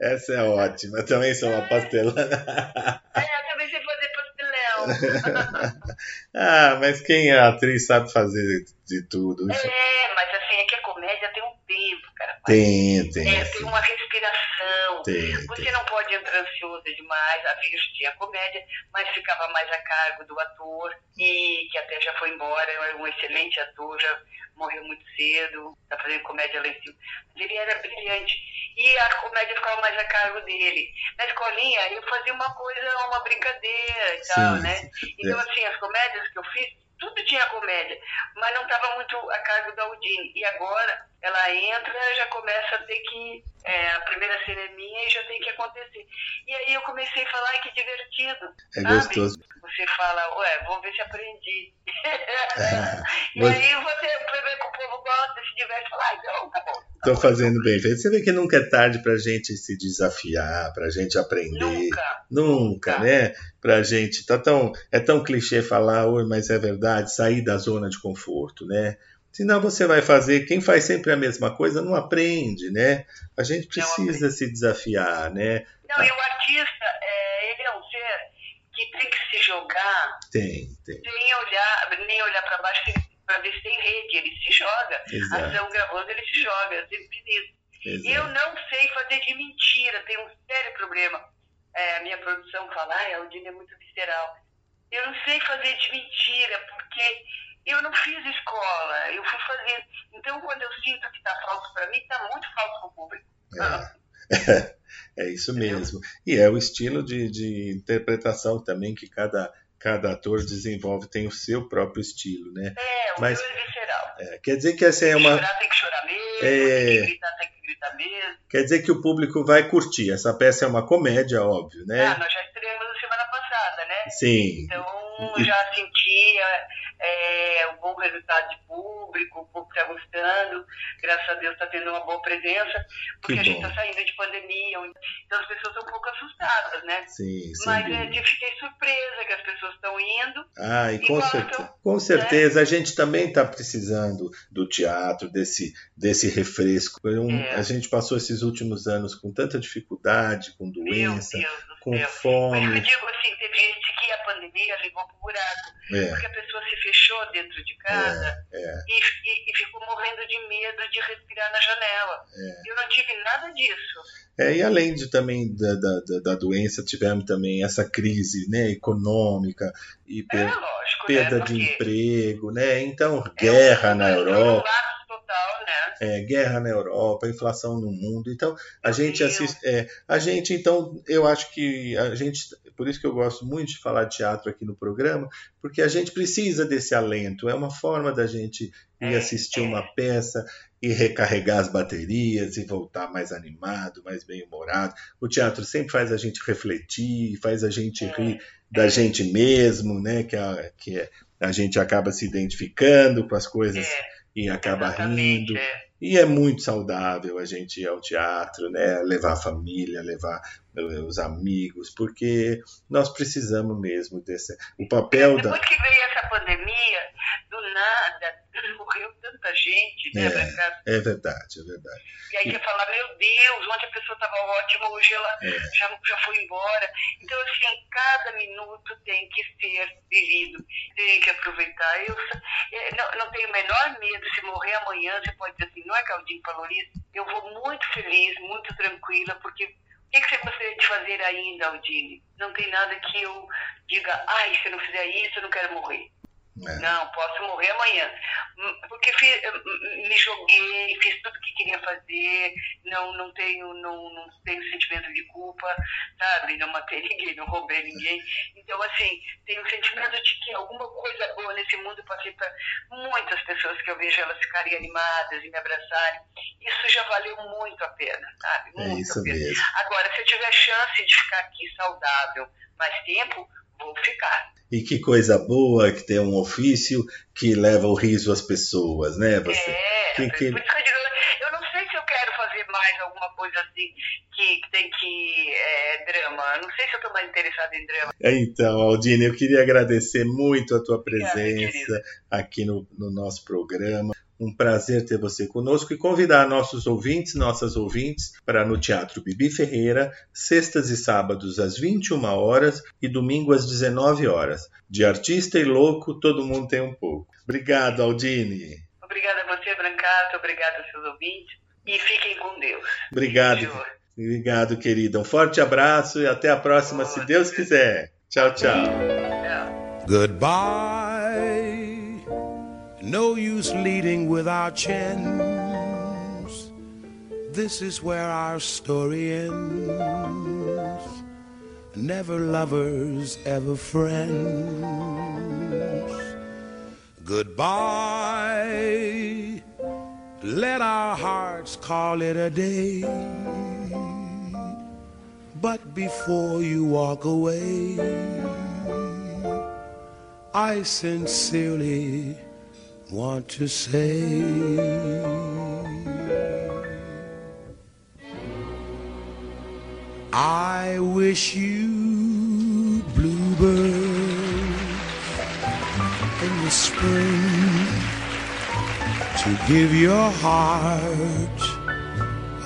Essa é ótima. Eu também sou uma pastelana. É, eu também sei fazer pastelão. ah, mas quem é atriz sabe fazer de tudo. É, mas assim, é que a comédia tem um tempo, cara. Tem, tem. É, tem uma respiração. Tem, Você tem. não pode entrar ansioso demais, a Virgem tinha comédia, mas ficava mais a cargo do ator, e que até já foi embora, é um excelente ator, já morreu muito cedo, está fazendo comédia lá em cima. Mas ele era brilhante. E a comédia ficava mais a cargo dele. Na escolinha, eu fazia uma coisa, uma brincadeira e tal, Sim, né? sim. Então, É. assim, as comédias que eu fiz, tudo tinha comédia, mas não estava muito a cargo da Udine. E agora ela entra, já começa a ter que. É, a primeira cena é minha e já tem que acontecer. E aí eu comecei a falar, ai que divertido. É sabe? gostoso. Você fala, ué, vou ver se aprendi. e Você- aí você ver que o povo gosta, se diverte, fala, ah, então tá bom. Tô fazendo bem feito. Você vê que nunca é tarde pra gente se desafiar, pra gente aprender. Nunca. Nunca, Nunca. né? Pra gente. Tá tão, é tão clichê falar, oi, mas é verdade, sair da zona de conforto, né? Senão você vai fazer. Quem faz sempre a mesma coisa não aprende, né? A gente precisa se desafiar, né? Não, e o artista, é, ele é um ser que tem que se jogar Tem, tem. sem olhar, nem olhar para baixo para ver se tem rede, ele se joga. Exato. Ação gravando, ele se joga, eu sempre fiz isso. Exato. Eu não sei fazer de mentira, tenho um sério problema. É, a minha produção fala, ai, a Aldine é muito visceral. Eu não sei fazer de mentira, porque eu não fiz escola, eu fui fazer. Então, quando eu sinto que está falso para mim, está muito falso para o público. É. É isso mesmo. E é o estilo de, de interpretação também que cada, cada ator desenvolve, tem o seu próprio estilo, né? É, o Mas- meu é visceral. É, quer dizer que essa é uma. Chorar tem que chorar mesmo, É. tem que gritar tem que gritar mesmo. Quer dizer que o público vai curtir. Essa peça é uma comédia, óbvio, né? Ah, nós já estreamos na semana passada, né? Sim. Então, já sentia é, um bom resultado de público, o público está gostando, graças a Deus está tendo uma boa presença, porque Que a gente está saindo de pandemia, então as pessoas estão um pouco assustadas, né? Sim, sem Mas é, eu fiquei surpresa que as pessoas estão indo. Ah, e com, Igual, certe- então, com certeza a gente também está precisando do teatro, desse, desse refresco. Foi um- É. A gente passou esses últimos anos com tanta dificuldade, com doença, com céu. Mas eu fome. digo assim, teve gente que a pandemia levou pro buraco, É, porque a pessoa se fechou dentro de casa é. e, e- e ficou morrendo de medo de respirar na janela. Eu não tive nada disso. É, e além de também da, da, da- doença, tivemos também essa crise né, econômica e É per- lógico, perda né? de emprego, né? Então, é um- guerra na é Europa. total, né? É, guerra na Europa, inflação no mundo. Então, a gente assiste. é, a gente, então, eu acho que a gente. Por isso que eu gosto muito de falar de teatro aqui no programa, porque a gente precisa desse alento. É uma forma da gente ir É, assistir é. uma peça e recarregar as baterias e voltar mais animado, mais bem-humorado. O teatro sempre faz a gente refletir, faz a gente É, rir da gente mesmo, né? Que a, que a gente acaba se identificando com as coisas e acaba exatamente. rindo. é. E é muito saudável a gente ir ao teatro, né? Levar a família, levar os amigos, porque nós precisamos mesmo desse. O papel da. Depois que veio essa pandemia, do nada, morreu tanta gente, né, É. É verdade, é verdade. E aí você fala, meu Deus, ontem a pessoa estava ótima, hoje ela É. já, já foi embora. Então, assim, cada minuto tem que ser vivido, tem que aproveitar. Eu eh, não, não tenho o menor medo se morrer amanhã, você pode dizer assim, não é Claudinho falou isso? Eu vou muito feliz, muito tranquila, porque o que, que você gostaria de fazer ainda, Aldine? Não tem nada que eu diga, ai, se eu não fizer isso, eu não quero morrer. É. Não, posso morrer amanhã. Hum, Porque fi- hum, me joguei, fiz tudo o que queria fazer, não, não, tenho, não, não tenho sentimento de culpa, sabe? Não matei ninguém, não roubei ninguém. Então, assim, tenho o sentimento de que alguma coisa boa nesse mundo passei para muitas pessoas que eu vejo elas ficarem animadas e me abraçarem. Isso já valeu muito a pena, sabe? É Muito isso a pena. mesmo. Agora, se eu tiver chance de ficar aqui saudável mais tempo, vou ficar. E que coisa boa que tem um ofício que leva o riso às pessoas, né? Você. É, que- que- por isso que eu digo, eu não sei se eu quero fazer mais alguma coisa assim que, que tem que. É, drama. Eu não sei se eu estou mais interessada em drama. Então, Aldine, eu queria agradecer muito a tua presença querida. aqui no, no nosso programa. Um prazer ter você conosco e convidar nossos ouvintes, nossas ouvintes, para no Teatro Bibi Ferreira, sextas e sábados às 21 horas e domingo às 19 horas. De artista e louco, todo mundo tem um pouco. Obrigado, Aldine. Obrigada a você, Brancato. Obrigada aos seus ouvintes. E fiquem com Deus. Obrigado. Juro. Obrigado, querida. Um forte abraço e até a próxima, se Deus quiser. Tchau, tchau. Tchau. Goodbye. No use leading with our chins. This is where our story ends. Never lovers, ever friends. Goodbye. Let our hearts call it a day. But before you walk away, I sincerely want to say. I wish you bluebirds in the spring to give your heart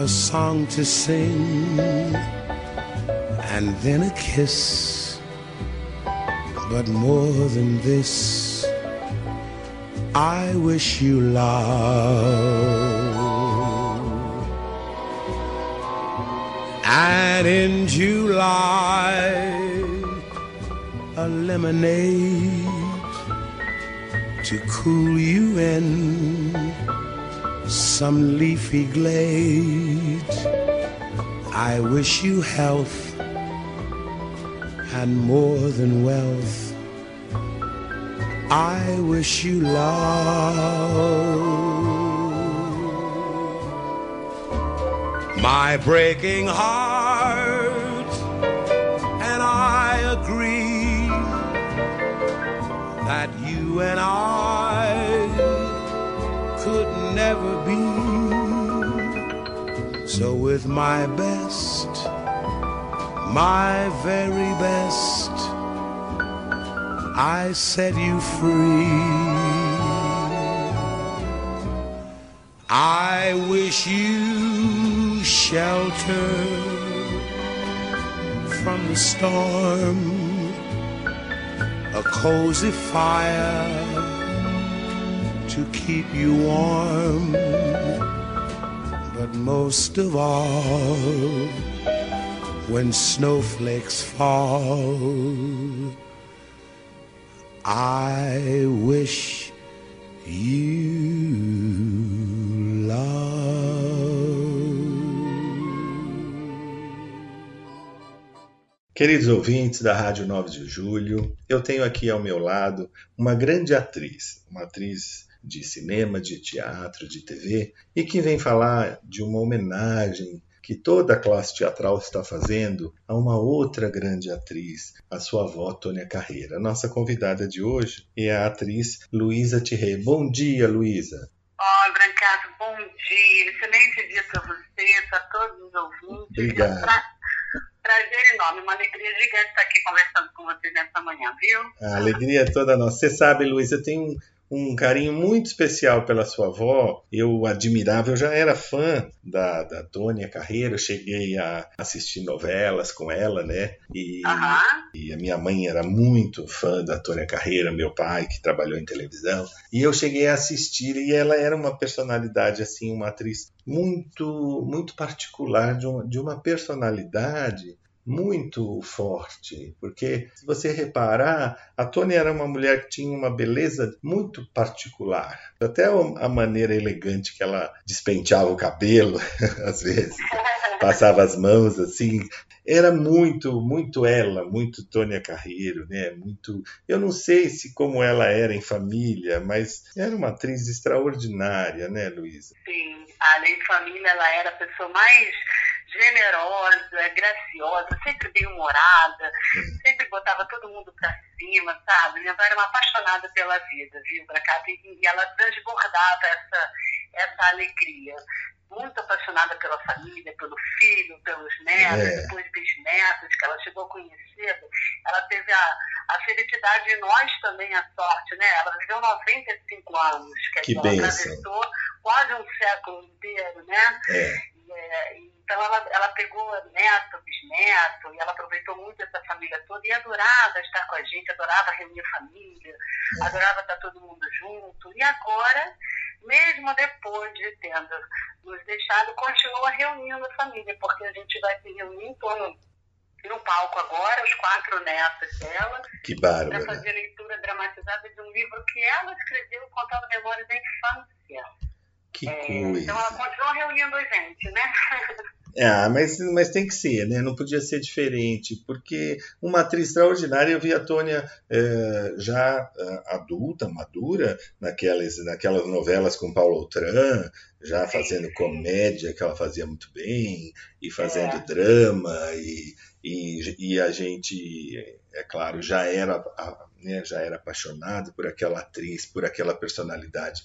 a song to sing and then a kiss. But more than this I wish you love And in July, a lemonade to cool you in some leafy glade. I wish you health and more than wealth. I wish you love. My breaking heart and I agree that you and I could never be. So, with my best, my very best, I set you free. I wish you shelter from the storm, a cozy fire to keep you warm. But most of all, when snowflakes fall, I wish you Queridos ouvintes da Rádio 9 de Julho, eu tenho aqui ao meu lado uma grande atriz, uma atriz de cinema, de teatro, de TV, e que vem falar de uma homenagem que toda a classe teatral está fazendo a uma outra grande atriz, a sua avó Tônia Carreira. Nossa convidada de hoje é a atriz Luísa Tirré. Bom dia, Luísa. Oi, Brancato, bom dia. Excelente dia para você, para todos os ouvintes. Obrigado. Prazer enorme, uma alegria gigante estar aqui conversando com vocês nessa manhã, viu? A alegria é toda nossa. Você sabe, Luísa, eu tenho um, um carinho muito especial pela sua avó. Eu admirava, eu já era fã da, da Tônia Carreira, eu cheguei a assistir novelas com ela, né? E, e a minha mãe era muito fã da Tônia Carreira, meu pai, que trabalhou em televisão. E eu cheguei a assistir e ela era uma personalidade, assim, uma atriz muito, muito particular, de uma, de uma personalidade muito forte, porque se você reparar, a Tônia era uma mulher que tinha uma beleza muito particular. Até a maneira elegante que ela despenteava o cabelo, às vezes, passava as mãos assim, era muito, muito ela, muito Tônia Carreiro, né? Muito, eu não sei se como ela era em família, mas era uma atriz extraordinária, né, Luísa? Sim, além de família, ela era a pessoa mais generosa, graciosa, sempre bem-humorada, sempre botava todo mundo pra cima, sabe? Minha avó era uma apaixonada pela vida, viu, Brancato? E e ela transbordava essa, essa alegria. Muito apaixonada pela família, pelo filho, pelos netos, É. depois bisnetos, que ela chegou a conhecer. Ela teve a, a felicidade e nós também a sorte, né? Ela viveu 95 anos, Que dizer, ela bênção. atravessou quase um século inteiro, né? É, É, então ela, ela pegou neto, bisneto, e ela aproveitou muito essa família toda e adorava estar com a gente, adorava reunir a família, adorava estar todo mundo junto. E agora, mesmo depois de tendo nos deixado, continua reunindo a família, porque a gente vai se reunir em torno no palco agora, os quatro netos dela, para bárbara. fazer a leitura dramatizada de um livro que ela escreveu contando memórias da infância. Que É, coisa. então ela continua reunindo a gente, né? Ah, mas, mas tem que ser, né? Não podia ser diferente, porque uma atriz extraordinária, eu vi a Tônia eh, já eh, adulta, madura, naquelas, naquelas novelas com Paulo Outram, já fazendo comédia, que ela fazia muito bem, e fazendo É. drama, e, e, e a gente, é claro, já era, a- né, já era apaixonado por aquela atriz, por aquela personalidade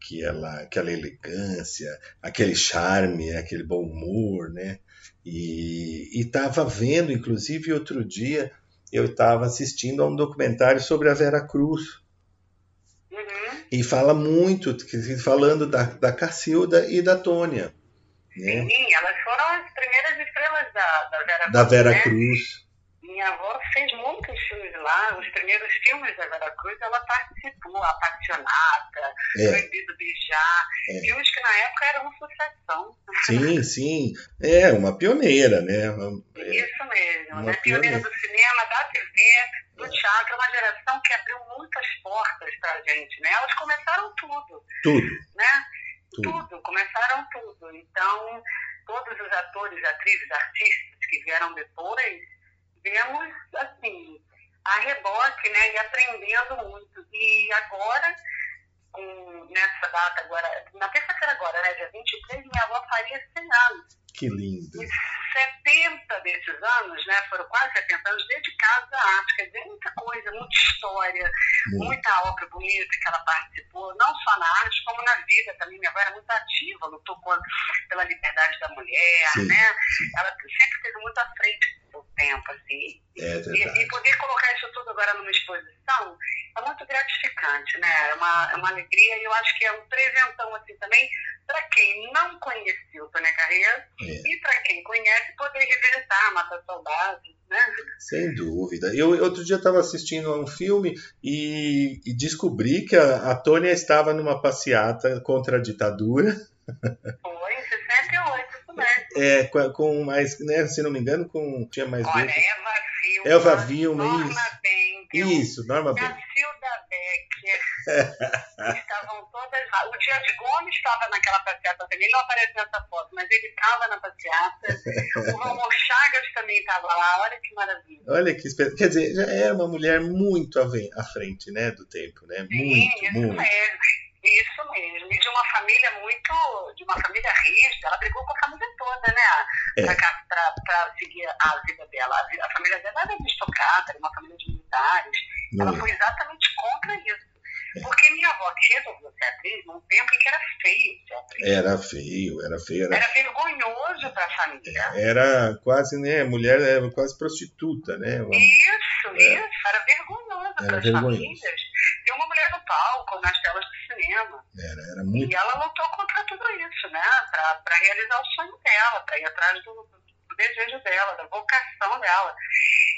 que ela, aquela elegância, aquele charme, aquele bom humor, né? E estava vendo, inclusive outro dia, eu estava assistindo a um documentário sobre a Vera Cruz Uhum. e fala muito, falando da, da Cacilda e da Tônia, né? Sim, elas foram as primeiras estrelas da, da Vera Da Vera né? Cruz. Minha avó fez muitos filmes lá, os primeiros filmes da Vera Cruz, ela participou, Apaixonada, É. Proibido Beijar, É. filmes que na época eram uma sucessão. Sim, sim. É, uma pioneira, né? É, Isso mesmo, Uma né? Pioneira do cinema, da TV, do teatro, uma geração que abriu muitas portas pra gente, né? Elas começaram tudo, tudo, né? tudo. Tudo, começaram tudo. Então, todos os atores, atrizes, artistas que vieram depois, vemos, assim, a reboque, né? E aprendendo muito. E agora, com, nessa data agora, na terça-feira agora, né? Dia 23, minha avó faria 100 anos. Que lindo. 70 desses anos, né, foram quase 70 anos dedicados à arte, quer dizer, muita coisa, muita história, Muito. muita obra bonita que ela participou, não só na arte, como na vida também. Minha avó era muito ativa, lutou por- pela liberdade da mulher, Sim, né? sim. Ela sempre teve muito à frente do tempo, assim. É E, e poder colocar isso tudo agora numa exposição é muito gratificante, né? É uma, é uma alegria e eu acho que é um presentão, assim, também, para quem não conheceu Tônia Carreira É. e para quem conhece, poder revisitar, matar saudade, né? Sem dúvida. Eu outro dia estava assistindo a um filme e, e descobri que a, a Tônia estava numa passeata contra a ditadura, Foi em 68, isso mesmo. é, com, com mais, né, se não me engano, com tinha mais Olha, dois. Eva Vilma, Elva Vilma, Norma isso. Benkel, Isso, Norma Bem. Estavam todas lá. O Dias Gomes estava naquela passeata também, ele não aparece nessa foto, mas ele estava na passeata. O Ramon Chagas também estava lá, olha que maravilha. Olha que espe- quer dizer, já era uma mulher muito à frente, né, do tempo, né? Sim, Muito, isso muito. mesmo. Isso mesmo. E de uma família muito. de uma família rígida. Ela brigou com a família toda, né? É. Pra seguir a vida dela. A, família dela era aristocrata, era uma família de militares. Ela é? foi exatamente contra isso. Porque minha avó que resolveu ser atriz num tempo em que era feio ser atriz. Era feio, era feio, era, Era vergonhoso para a família. era quase, né, mulher era quase prostituta, né? Uma- Isso, É. isso. Era vergonhoso para as famílias. Ter uma mulher no palco, nas telas do cinema. Era, era muito E ela lutou contra tudo isso, né? Para realizar o sonho dela, para ir atrás do, do desejo dela, da vocação dela.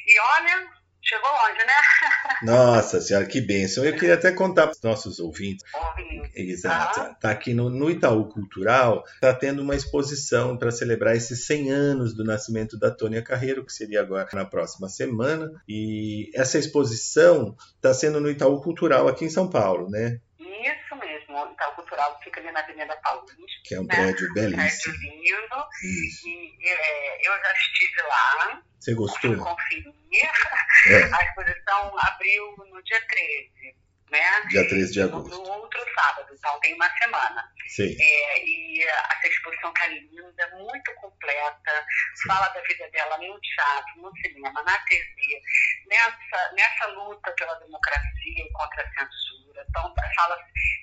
E olha, chegou longe, né? Nossa senhora, que bênção. Eu queria até contar para os nossos ouvintes. Ouvindo. Exato. Aham. Tá aqui no, no Itaú Cultural, tá tendo uma exposição para celebrar esses 100 anos do nascimento da Tônia Carreiro, que seria agora na próxima semana. E essa exposição está sendo no Itaú Cultural aqui em São Paulo, né? Isso mesmo, o Itaú Cultural fica ali na Avenida Paulista, Que é um Né? prédio prédio belíssimo. lindo. Isso. E é, eu já estive lá, Você gostou? É. A exposição abriu no dia 13, né? Dia 13 de No, agosto. no outro sábado, então tem uma semana. Sim. É, e essa exposição tá linda, muito completa, Sim. fala da vida dela no teatro, no cinema, na TV, nessa, nessa luta pela democracia e contra a censura. Então, fala,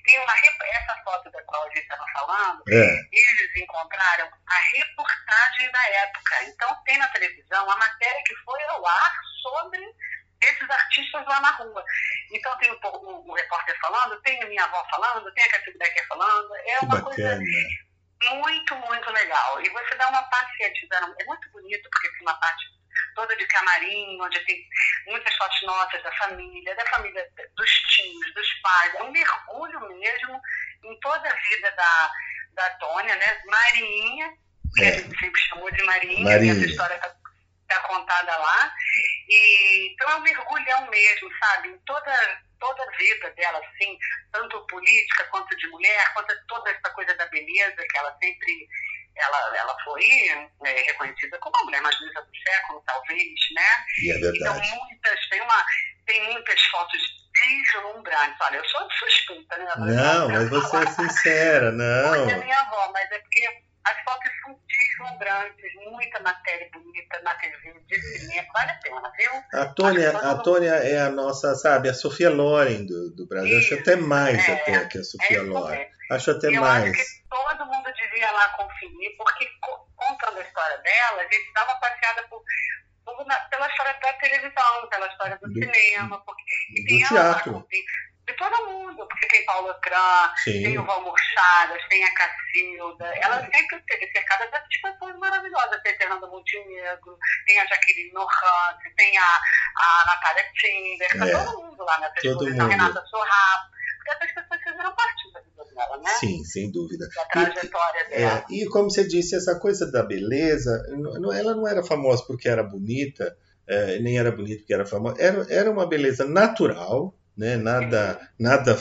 tem uma, essa foto da qual a gente estava falando, É, eles encontraram a reportagem da época. Então, tem na televisão a matéria que foi ao ar sobre esses artistas lá na rua. Então, tem o, o- o repórter falando, tem a minha avó falando, tem a Cassie Becker falando. É uma coisa bacana. muito, muito legal. E você dá uma passeadinha, é muito bonito, porque tem uma parte toda de camarim, onde tem muitas fotos nossas da família, da família dos tios, dos pais. É um mergulho mesmo em toda a vida da, da Tônia, né? Marinha, que É. a gente sempre chamou de Marinha, Marinha. essa história está tá contada lá. E, então é um mergulhão mesmo, sabe? Em toda, toda a vida dela, assim, tanto política quanto de mulher, quanto toda essa coisa da beleza que ela sempre ela, ela foi é, reconhecida como a mulher mais bonita do século, talvez, né? E é Então, verdade. muitas, tem, uma, tem muitas fotos deslumbrantes. Olha, eu sou suspeita, né? Não, mas você é sincera, Porque é não. minha avó, mas é porque as fotos são deslumbrantes, muita matéria bonita TV, de cinema, vale a pena, viu? A Tônia, a Tônia é a nossa, sabe, a Sofia Loren do, do Brasil. Acho Isso, até mais é, até que a É Sofia isso Loren. Acho até eu mais. acho que todo mundo devia lá conferir, porque co- contando a história dela, a gente dá uma passeada por, por- na- pela história da televisão, pela história do, Do- cinema, porque e do tem ela lá teatro. tem- de todo mundo, porque tem Paulo Cran, tem o Valmor Chagas, tem a Cacilda. Ela sempre esteve cercada dessas pessoas maravilhosas. Tem Fernanda Montenegro, tem a Jaqueline Nohante, tem a, a Natália Tinder, tá É. todo mundo lá nessa exposição, mundo. Renata Sorrapo. Porque essas pessoas fizeram parte da vida dela, né? Sim, sem dúvida. Da E- trajetória É, dela. e como você disse, essa coisa da beleza, não- não- ela não era famosa porque era bonita, é, nem era bonita porque era famosa, era, era uma beleza natural, né? nada, nada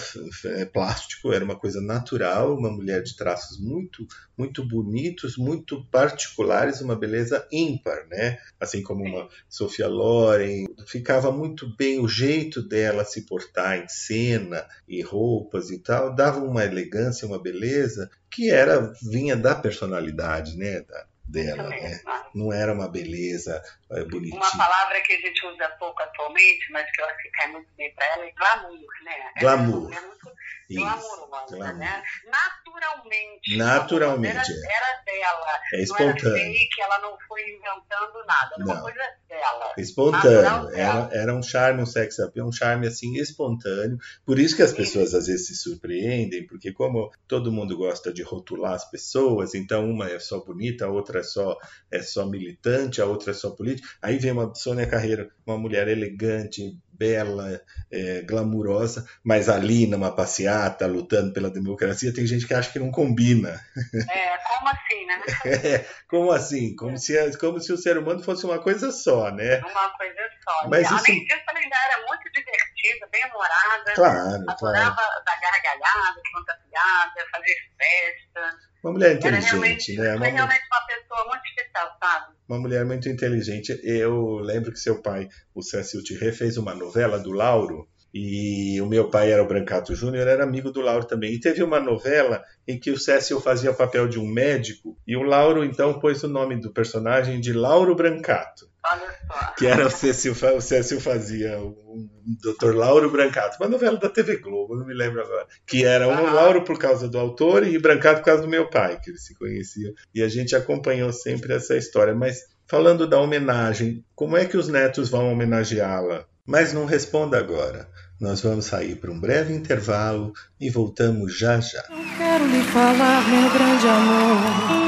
é, plástico, era uma coisa natural, uma mulher de traços muito, muito bonitos, muito particulares, uma beleza ímpar, né? assim como uma Sofia Loren, ficava muito bem o jeito dela se portar em cena e roupas e tal, dava uma elegância, uma beleza que era vinha da personalidade, né, da- dela, né? Não era uma beleza é, bonitinha. Uma palavra que a gente usa pouco atualmente, mas que eu acho que cai muito bem para ela, é glamour, né? Glamour. Ela é muito Glamourosa, glamour. né? Naturalmente. Naturalmente, Era, era dela. É Não era espontâneo. fake, ela não foi inventando nada. Era Não. uma coisa dela. Espontâneo, Natural era, era um charme, um sex appeal, um charme assim espontâneo. Por isso que as pessoas às vezes se surpreendem, porque como todo mundo gosta de rotular as pessoas, então uma é só bonita, a outra é só é só militante, a outra é só política. Aí vem uma Sônia Carreiro, uma mulher elegante, bela, é, glamurosa, mas ali numa passeata, lutando pela democracia, tem gente que acha que não combina. É, como assim, né? É, como assim? Como se, como se o ser humano fosse uma coisa só, né? Uma coisa só. Mas e, isso- Além disso, ainda era muito divertida, bem humorada. Claro, claro. Adorava dar gargalhada, contar piada, fazer festa. Uma mulher inteligente, né? Uma, realmente uma pessoa muito especial, sabe? uma mulher muito inteligente. Eu lembro que seu pai, o Cécil Tirré, fez uma novela do Lauro. E o meu pai era o Brancato Júnior, era amigo do Lauro também. E teve uma novela em que o Cécil fazia o papel de um médico e o Lauro então pôs o nome do personagem de Lauro Brancato. Olha só. que era o Cécil, fa- o Cécil fazia o Dr. Lauro Brancato, uma novela da TV Globo, não me lembro agora, que era um Ah. Lauro por causa do autor e Brancato por causa do meu pai, que eles se conheciam, e a gente acompanhou sempre essa história, mas falando da homenagem, como é que os netos vão homenageá-la? Mas não responda agora. Nós vamos sair para um breve intervalo e voltamos já já. Quero lhe falar, meu grande amor,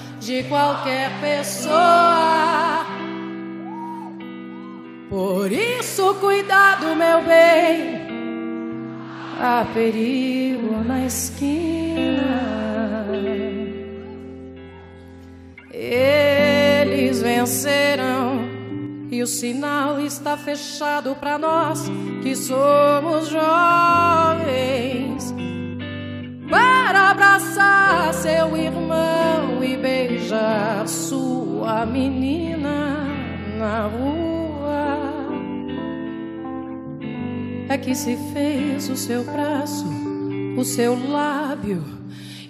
de qualquer pessoa. Por isso, cuidado, meu bem, há perigo na esquina. Eles vencerão e o sinal está fechado para nós que somos jovens. Sua menina na rua. É que se fez o seu braço, o seu lábio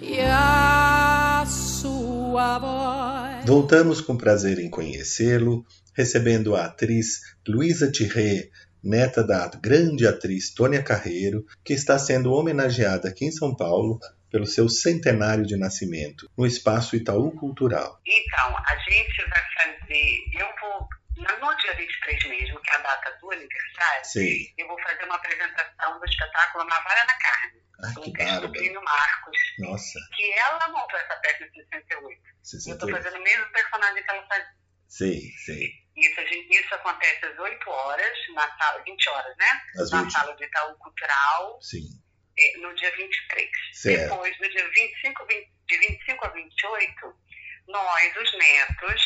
e a sua voz. Voltamos com prazer em conhecê-lo, recebendo a atriz Luísa Tirré, neta da grande atriz Tônia Carreiro, que está sendo homenageada aqui em São Paulo pelo seu centenário de nascimento, no Espaço Itaú Cultural. Então, a gente vai fazer. Eu vou. No dia 23 mesmo, que é a data do aniversário, Sim. eu vou fazer uma apresentação do espetáculo Na Vara na Carne, com que o bárbaro. Sobrinho Marcos, Nossa, que ela montou essa peça em 68. Eu estou 68. fazendo o mesmo personagem que ela fazia. Sei, sei. Isso, gente- isso acontece às 8 horas, na sala, 20 horas, né? Às na 20. sala do Itaú Cultural, Sim. Eh, no dia 23. Certo. Depois, no dia 25, 20, de 25 a 28, nós, os netos,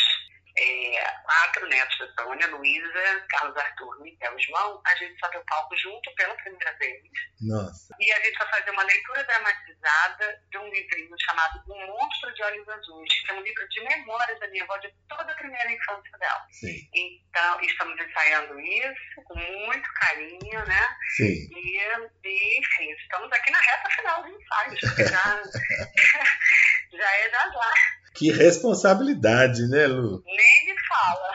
é, quatro netos da Sônia, Luísa, Carlos Arthur, Miguel e João, a gente sobe o palco junto pela primeira vez. Nossa. E a gente vai fazer uma leitura dramatizada de um livrinho chamado Um Monstro de Olhos Azuis, que é um livro de memórias da minha avó de toda a primeira infância dela. Sim. Então, estamos ensaiando isso com muito carinho, né? Sim. E, e enfim, estamos aqui na reta final do ensaio. Já, já é já já. Que responsabilidade, né, Lu? Nem me fala.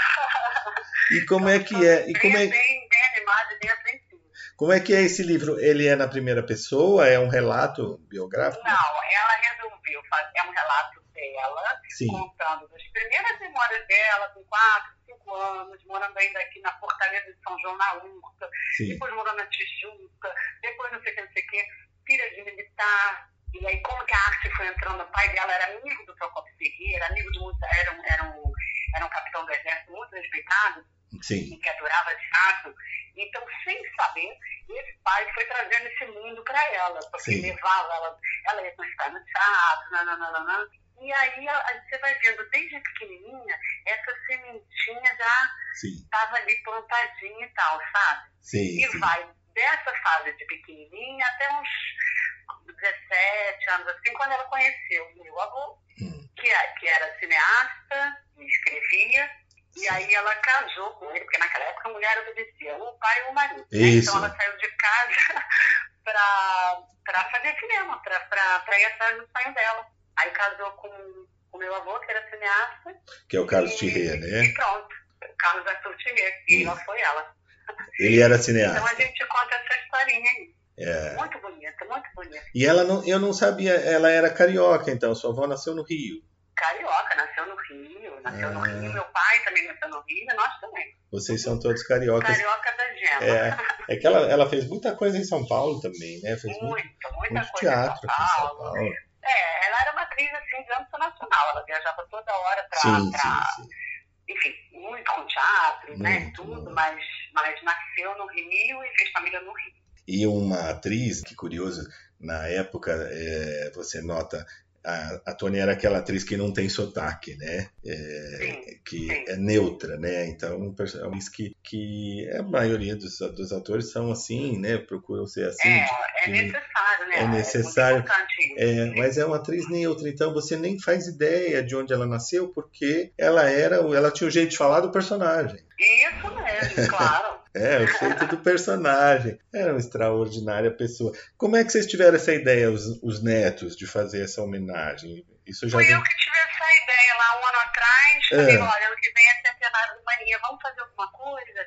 E como é que é? E como é, bem, bem animado e bem apreensivo. como é que é esse livro? Ele é na primeira pessoa? É um relato biográfico? Não, ela resolveu fazer é um relato dela, Sim. contando das primeiras memórias dela, com 4, 5 anos, morando ainda aqui na Fortaleza de São João, na Urca, Sim. depois morando na Tijuca, depois não sei o que, não sei o que, filha de militar. E aí, como que a arte foi entrando? O pai dela era amigo do Procopio Ferreira, amigo de muita, era um, era um, era um capitão do exército muito respeitado, Sim. que adorava teatro. Então, sem saber, esse pai foi trazendo esse mundo para ela, porque Sim. levava ela, ela ia conhecer no teatro, nananana. E aí você vai vendo, desde pequenininha, essa sementinha já estava ali plantadinha e tal, sabe? Sim. E sim. vai dessa fase de pequenininha até uns 17 anos, assim, quando ela conheceu o meu avô, Hum. que, é- que era cineasta, e escrevia, e aí ela casou com ele, porque naquela época a mulher obedecia o pai ou o marido. né? Isso. Então ela saiu de casa para fazer cinema, para ir atrás do sonho dela. Aí casou com o meu avô, que era cineasta. Que é o Carlos e, Tirré, E né? pronto, Carlos Arthur Tirré. E Isso. ela foi ela. Ele era Então a cineasta. gente conta essa historinha aí. É. Muito bonita, muito bonita. E ela não, eu não sabia, ela era carioca, então sua avó nasceu no Rio. Carioca, nasceu no Rio, nasceu no Ah. Rio. Meu pai também nasceu no Rio e nós também. Vocês são todos cariocas. Carioca da gema. É, é que ela, ela fez muita coisa em São Paulo também, né? Fez muito, Muita, muita muito coisa teatro em São em São Paulo. Paulo. É, ela era uma atriz assim de âmbito nacional. Ela viajava toda hora pra, Sim, pra sim, sim. enfim, muito com teatro, né? Muito, Tudo, muito. mas, mas nasceu no Rio e fez família no Rio. E uma atriz, que curioso, na época é, você nota, a, a Tônia era aquela atriz que não tem sotaque, né? É, que é neutra, né? Então, um perso- é que, que a maioria dos, dos atores são assim, né? Procuram ser assim. é, de- é que- necessário, né? é necessário. muito importante isso. É, mas é uma atriz neutra, então você nem faz ideia de onde ela nasceu, porque ela era, ela tinha o jeito de falar do personagem. Isso mesmo, claro. É, o jeito do personagem. Era uma extraordinária pessoa. Como é que vocês tiveram essa ideia, os, os netos, de fazer essa homenagem? Isso já Fui vem... eu que tive essa ideia lá um ano atrás. É. Falei, olha, ano que vem é centenário do Maria, vamos fazer alguma coisa?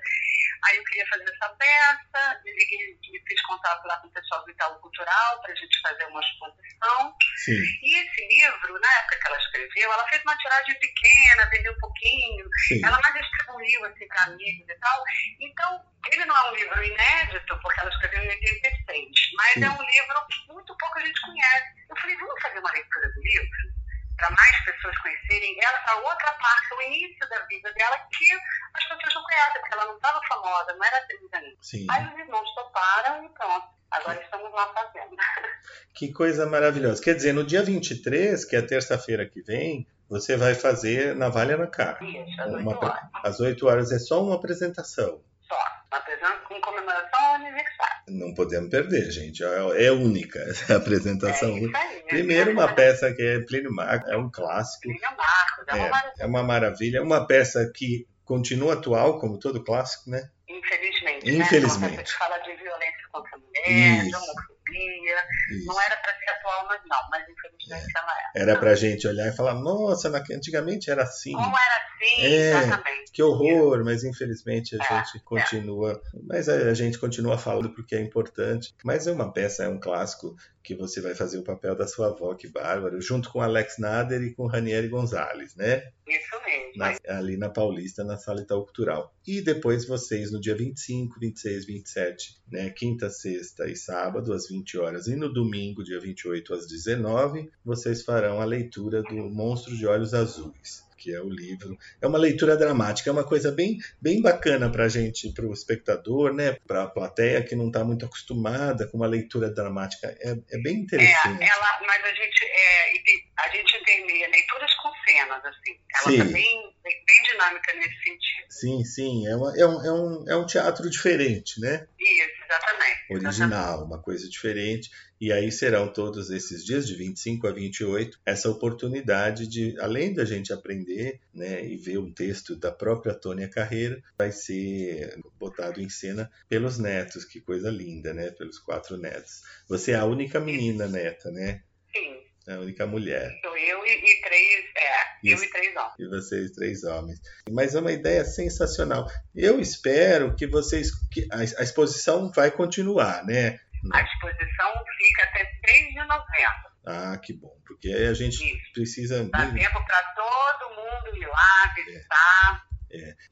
Aí eu queria fazer essa peça, me liguei, me fiz contato lá com o pessoal do Itaú Cultural para a gente fazer uma exposição. Sim, E esse livro, na época que ela escreveu, ela fez uma tiragem pequena, vendeu um pouquinho, sim. ela mais distribuiu assim para amigos e tal. Então, ele não é um livro inédito, porque ela escreveu em 86, mas Sim. é um livro que muito pouca gente conhece. Eu falei, vamos fazer uma leitura do livro? Para mais pessoas conhecerem ela, a outra parte, o início da vida dela, que as pessoas não conhecem, porque ela não estava famosa, não era atriz ainda. Sim. Aí os irmãos toparam e pronto. Agora estamos lá fazendo. Que coisa maravilhosa. Quer dizer, no dia 23, que é terça-feira que vem, você vai fazer Navalha na Cara. Isso, às Uma 8 pre- horas. Às 8 horas é só uma apresentação. Só. Apresentando com comemoração ao aniversário. Não podemos perder, gente. É, é única essa apresentação. É isso aí. Primeiro, uma peça que é Plínio Marco, é um clássico. Plínio Marcos, é uma maravilha. É, é uma maravilha. É uma peça que continua atual, como todo clássico, né? Infelizmente. Infelizmente. Né? A gente fala de violência contra a mulher, de Isso. homofobia, Isso. não era para ser atual, mas não, mas infelizmente ela é. Era pra gente olhar e falar, nossa, antigamente era assim. Como era assim, É. exatamente. Que horror, mas infelizmente a É, gente continua. Mas a, a gente continua falando porque é importante. Mas é uma peça, é um clássico que você vai fazer o papel da sua avó, que bárbaro, junto com Alex Nader e com Ranieri Gonzalez, né? Isso mesmo. Na- ali na Paulista, na Sala Itaú Cultural. E depois vocês, no dia 25, 26, 27, né, quinta, sexta e sábado, às 20 horas, e no domingo, dia 28, às 19, vocês farão a leitura do Monstro de Olhos Azuis. Que é o livro. É uma leitura dramática, é uma coisa bem, bem bacana para a gente, para o espectador, né? Para a plateia que não está muito acostumada com uma leitura dramática. É, é bem interessante. É, ela, mas a gente, é, a gente tem leituras com cenas, assim. Ela Sim. tá bem, bem, dinâmica nesse sentido. Sim, sim, é, uma, é, um, é, um, é um teatro diferente, né? Isso, exatamente. Original, uma coisa diferente. E aí serão todos esses dias, de 25 a 28, essa oportunidade de, além da gente aprender né, e ver um texto da própria Tônia Carreira, vai ser botado em cena pelos netos, que coisa linda, né? Pelos quatro netos. Você é a única menina neta, né? Sim. É a única mulher. Sou eu e, e três, é, eu Isso. e três homens. E vocês três homens. Mas é uma ideia sensacional. Eu espero que vocês. que a, a exposição vai continuar, né? A exposição fica até 3 de novembro. Ah, que bom. Porque aí a gente Isso. precisa. Dá tempo para todo mundo ir lá visitar.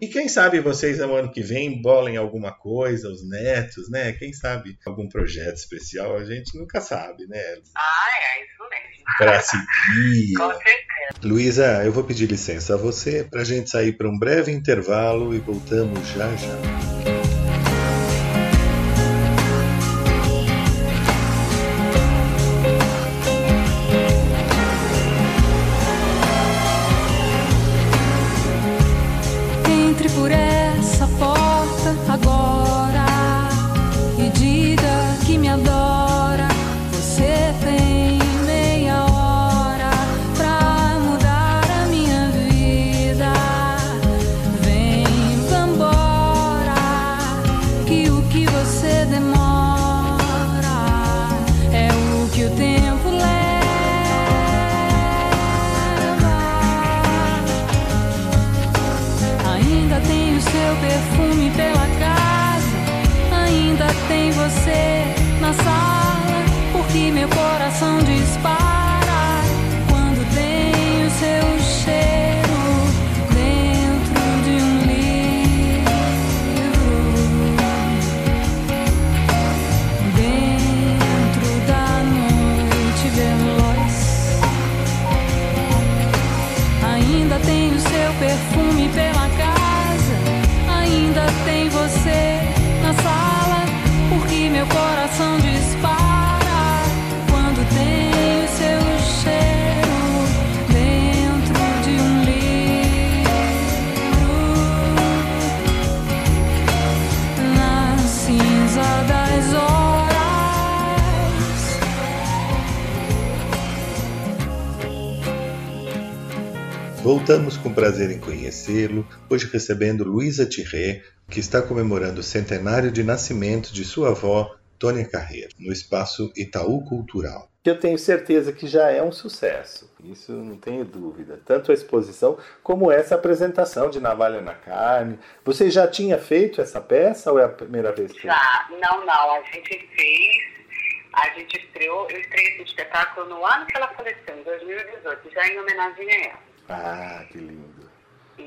E quem sabe vocês no ano que vem bolem alguma coisa, os netos, né? Quem sabe algum projeto especial, a gente nunca sabe, né? Ah, é, isso mesmo. Para seguir. Com certeza. Luísa, eu vou pedir licença a você para a gente sair para um breve intervalo e voltamos já já. Hoje recebendo Luísa Tirré, que está comemorando o centenário de nascimento de sua avó, Tônia Carreira, no espaço Itaú Cultural. Eu tenho certeza que já é um sucesso, isso não tenho dúvida. Tanto a exposição como essa apresentação de Navalha na Carne. Você já tinha feito essa peça ou é a primeira vez que Já, não, não, a gente fez, a gente estreou, eu estreiei esse espetáculo no ano que ela faleceu, em 2018, já em homenagem a ela. Ah, que lindo.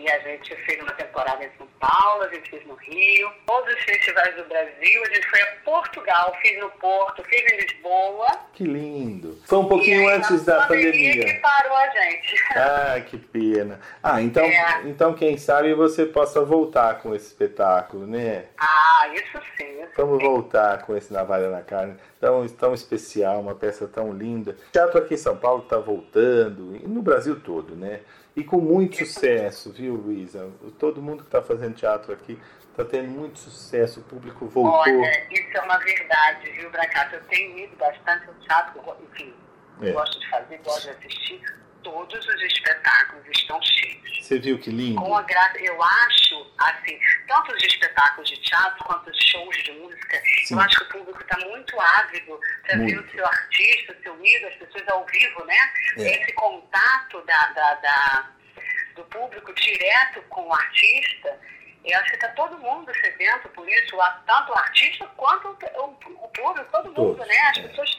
E a gente fez uma temporada em São Paulo, a gente fez no Rio, todos os festivais do Brasil, a gente foi a Portugal, fiz no Porto, fiz em Lisboa. Que lindo. Foi um pouquinho aí, antes da pandemia. que parou a gente. Ah, que pena. Ah, então, É. então quem sabe você possa voltar com esse espetáculo, né? Ah, isso sim. Isso Vamos sim. voltar com esse Navalha na Carne, tão, tão especial, uma peça tão linda. O teatro aqui em São Paulo está voltando, e no Brasil todo, né? E com muito sucesso, viu, Luísa? Todo mundo que está fazendo teatro aqui está tendo muito sucesso, o público voltou. Olha, isso é uma verdade, viu, Bracato? Eu tenho ido bastante ao teatro, enfim, É. gosto de fazer, gosto de assistir. Todos os espetáculos estão cheios. Você viu que lindo? Com a graça, eu acho, assim, tanto os espetáculos de teatro quanto os shows de música, Sim. eu acho que o público está muito ávido para ver o seu artista, o seu ídolo, as pessoas ao vivo, né? É. Esse contato da, da, da- do público direto com o artista, eu acho que está todo mundo sedento por isso, tanto o artista quanto o, o, o público, todo mundo, Todos, né? As é. pessoas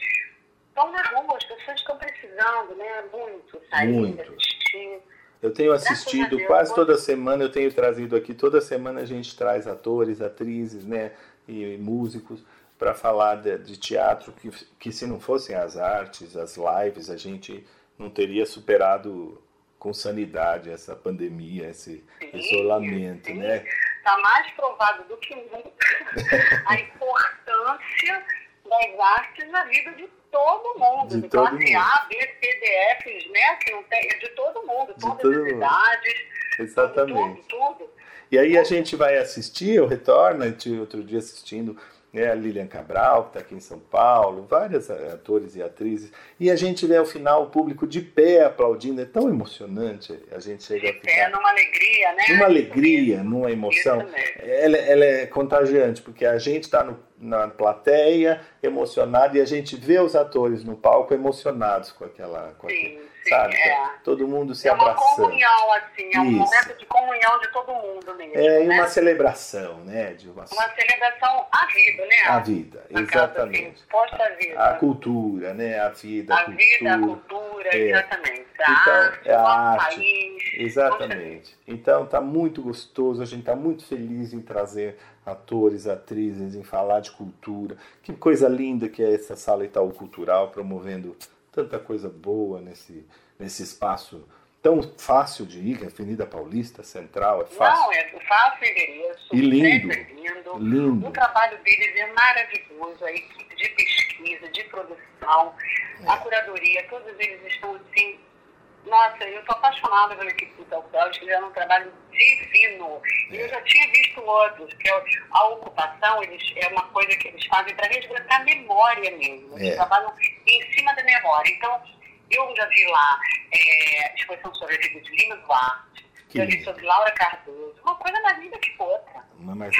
estão na rua, as pessoas estão precisando, né? Muito sair, Muito. assistir. Eu tenho assistido Deus, quase toda semana, eu tenho trazido aqui, toda semana a gente traz atores, atrizes, né, e músicos para falar de, de teatro, que, que se não fossem as artes, as lives, a gente não teria superado com sanidade essa pandemia, esse Sim, isolamento, sim. né? Está mais provado do que nunca a importância das artes na vida de todo mundo, De de, todo classe mundo. A, B, C, D, F, né? Que não tem, é de todo mundo, De todas todo as mundo. idades, Exatamente. todo, E aí a gente vai assistir, eu retorno, outro dia assistindo né, a Lilian Cabral, que está aqui em São Paulo, vários atores e atrizes, e a gente vê ao final o público de pé aplaudindo, é tão emocionante, a gente chega de a ficar... pé, numa alegria, né? Numa alegria, numa emoção, ela, ela, é contagiante, porque a gente está na plateia emocionado e a gente vê os atores no palco emocionados com aquela... Com aquele, É. Todo mundo se abraçando. É uma comunhão, assim, é um Isso. momento de comunhão de todo mundo mesmo. É, né? uma celebração, né? De uma... uma celebração à vida, né? A vida, exatamente. Posta a vida. A cultura, né? A vida, a, a cultura. vida, a cultura, é. exatamente. A então, arte, é a arte. País. Exatamente. Então tá muito gostoso, a gente tá muito feliz em trazer atores, atrizes, em falar de cultura. Que coisa linda que é essa sala Itaú Cultural, promovendo tanta coisa boa nesse, nesse espaço tão fácil de ir, que é a Avenida Paulista, Central, é fácil. Não, é fácil endereço, e lindo, lindo. lindo. O trabalho deles é maravilhoso, a equipe de pesquisa, de produção, é. a curadoria, todos eles estão assim nossa, eu estou apaixonada pela equipe do Telcel, eles fizeram um trabalho divino. E eu já tinha visto outros, que é a ocupação eles, é uma coisa que eles fazem para resgatar a memória mesmo. Eles é. trabalham em cima da memória. Então, eu já vi lá é, exposição sobre a vida de Lima Duarte, já vi sobre Laura Cardoso, uma coisa mais linda que outra.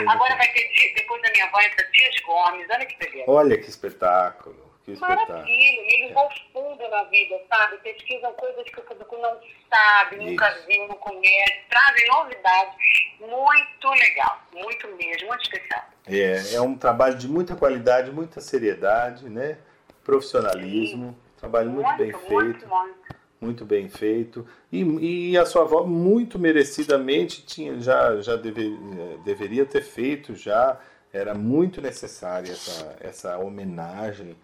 Agora vai ter, depois da minha avó, entra Dias Gomes, olha que beleza. Olha que espetáculo. Maravilha, eles vão fundo na vida, sabe? Pesquisam coisas que o público não sabe, Isso. nunca viu, não conhece, trazem novidades. Muito legal, muito mesmo, muito especial. É, é um trabalho de muita qualidade, muita seriedade, né? Profissionalismo, Sim. trabalho muito, muito bem muito, feito. Muito. muito bem feito. E, e, a sua avó, muito merecidamente, tinha, já, já deve, eh, deveria ter feito, já era muito necessária essa, essa homenagem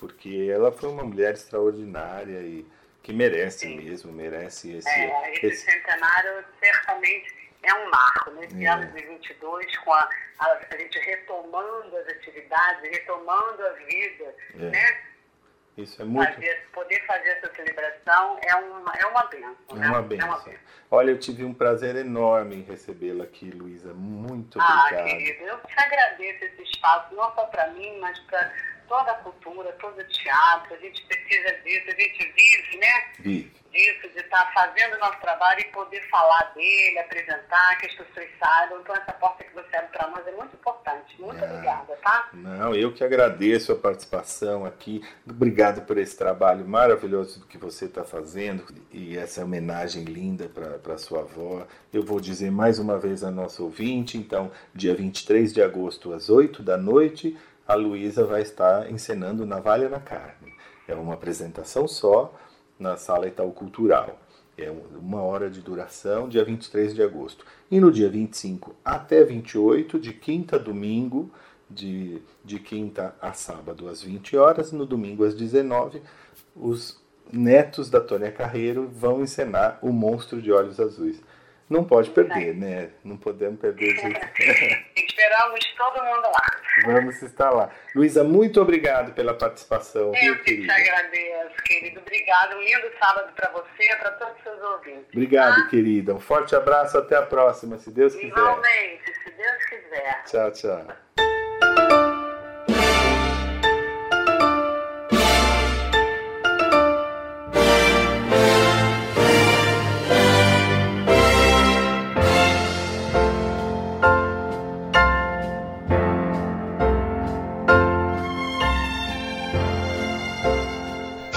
porque ela foi uma mulher extraordinária e que merece Sim. mesmo, merece esse... É, esse, esse centenário certamente é um marco, nesse é. ano de 22, com a, a, a, gente retomando as atividades, retomando a vida, é. né? Isso é muito... Fazer, poder fazer essa celebração é uma, é uma benção. É né? uma benção. É uma benção. Olha, eu tive um prazer enorme em recebê-la aqui, Luísa. Muito ah, obrigado. Ah, querido, eu te agradeço esse espaço, não só para mim, mas para toda a cultura, todo o teatro, a gente precisa disso, a gente vive, né? Vive. Disso, de estar tá fazendo o nosso trabalho e poder falar dele, apresentar, que as pessoas saibam. Então, essa porta que você abre para nós é muito importante. Muito ah, obrigada, tá? Não, eu que agradeço a participação aqui. Obrigado por esse trabalho maravilhoso que você está fazendo e essa homenagem linda para sua avó. Eu vou dizer mais uma vez a nossa ouvinte, então, dia 23 de agosto, às 8 da noite a Luísa vai estar encenando Navalha na Carne. É uma apresentação só na Sala Itaú Cultural. É uma hora de duração, dia 23 de agosto. E no dia 25 até 28, de quinta a domingo, de, de quinta a sábado às 20 horas, no domingo às 19, os netos da Tônia Carreiro vão encenar O Monstro de Olhos Azuis. Não pode perder, né? Não podemos perder. Esperamos todo mundo lá. Vamos estar lá. Luísa, muito obrigado pela participação. Eu que te agradeço, querido. Obrigado. Um lindo sábado para você e para todos os seus ouvintes. Obrigado, tá? querida. Um forte abraço. Até a próxima, se Deus quiser. Igualmente, se Deus quiser. Tchau, tchau.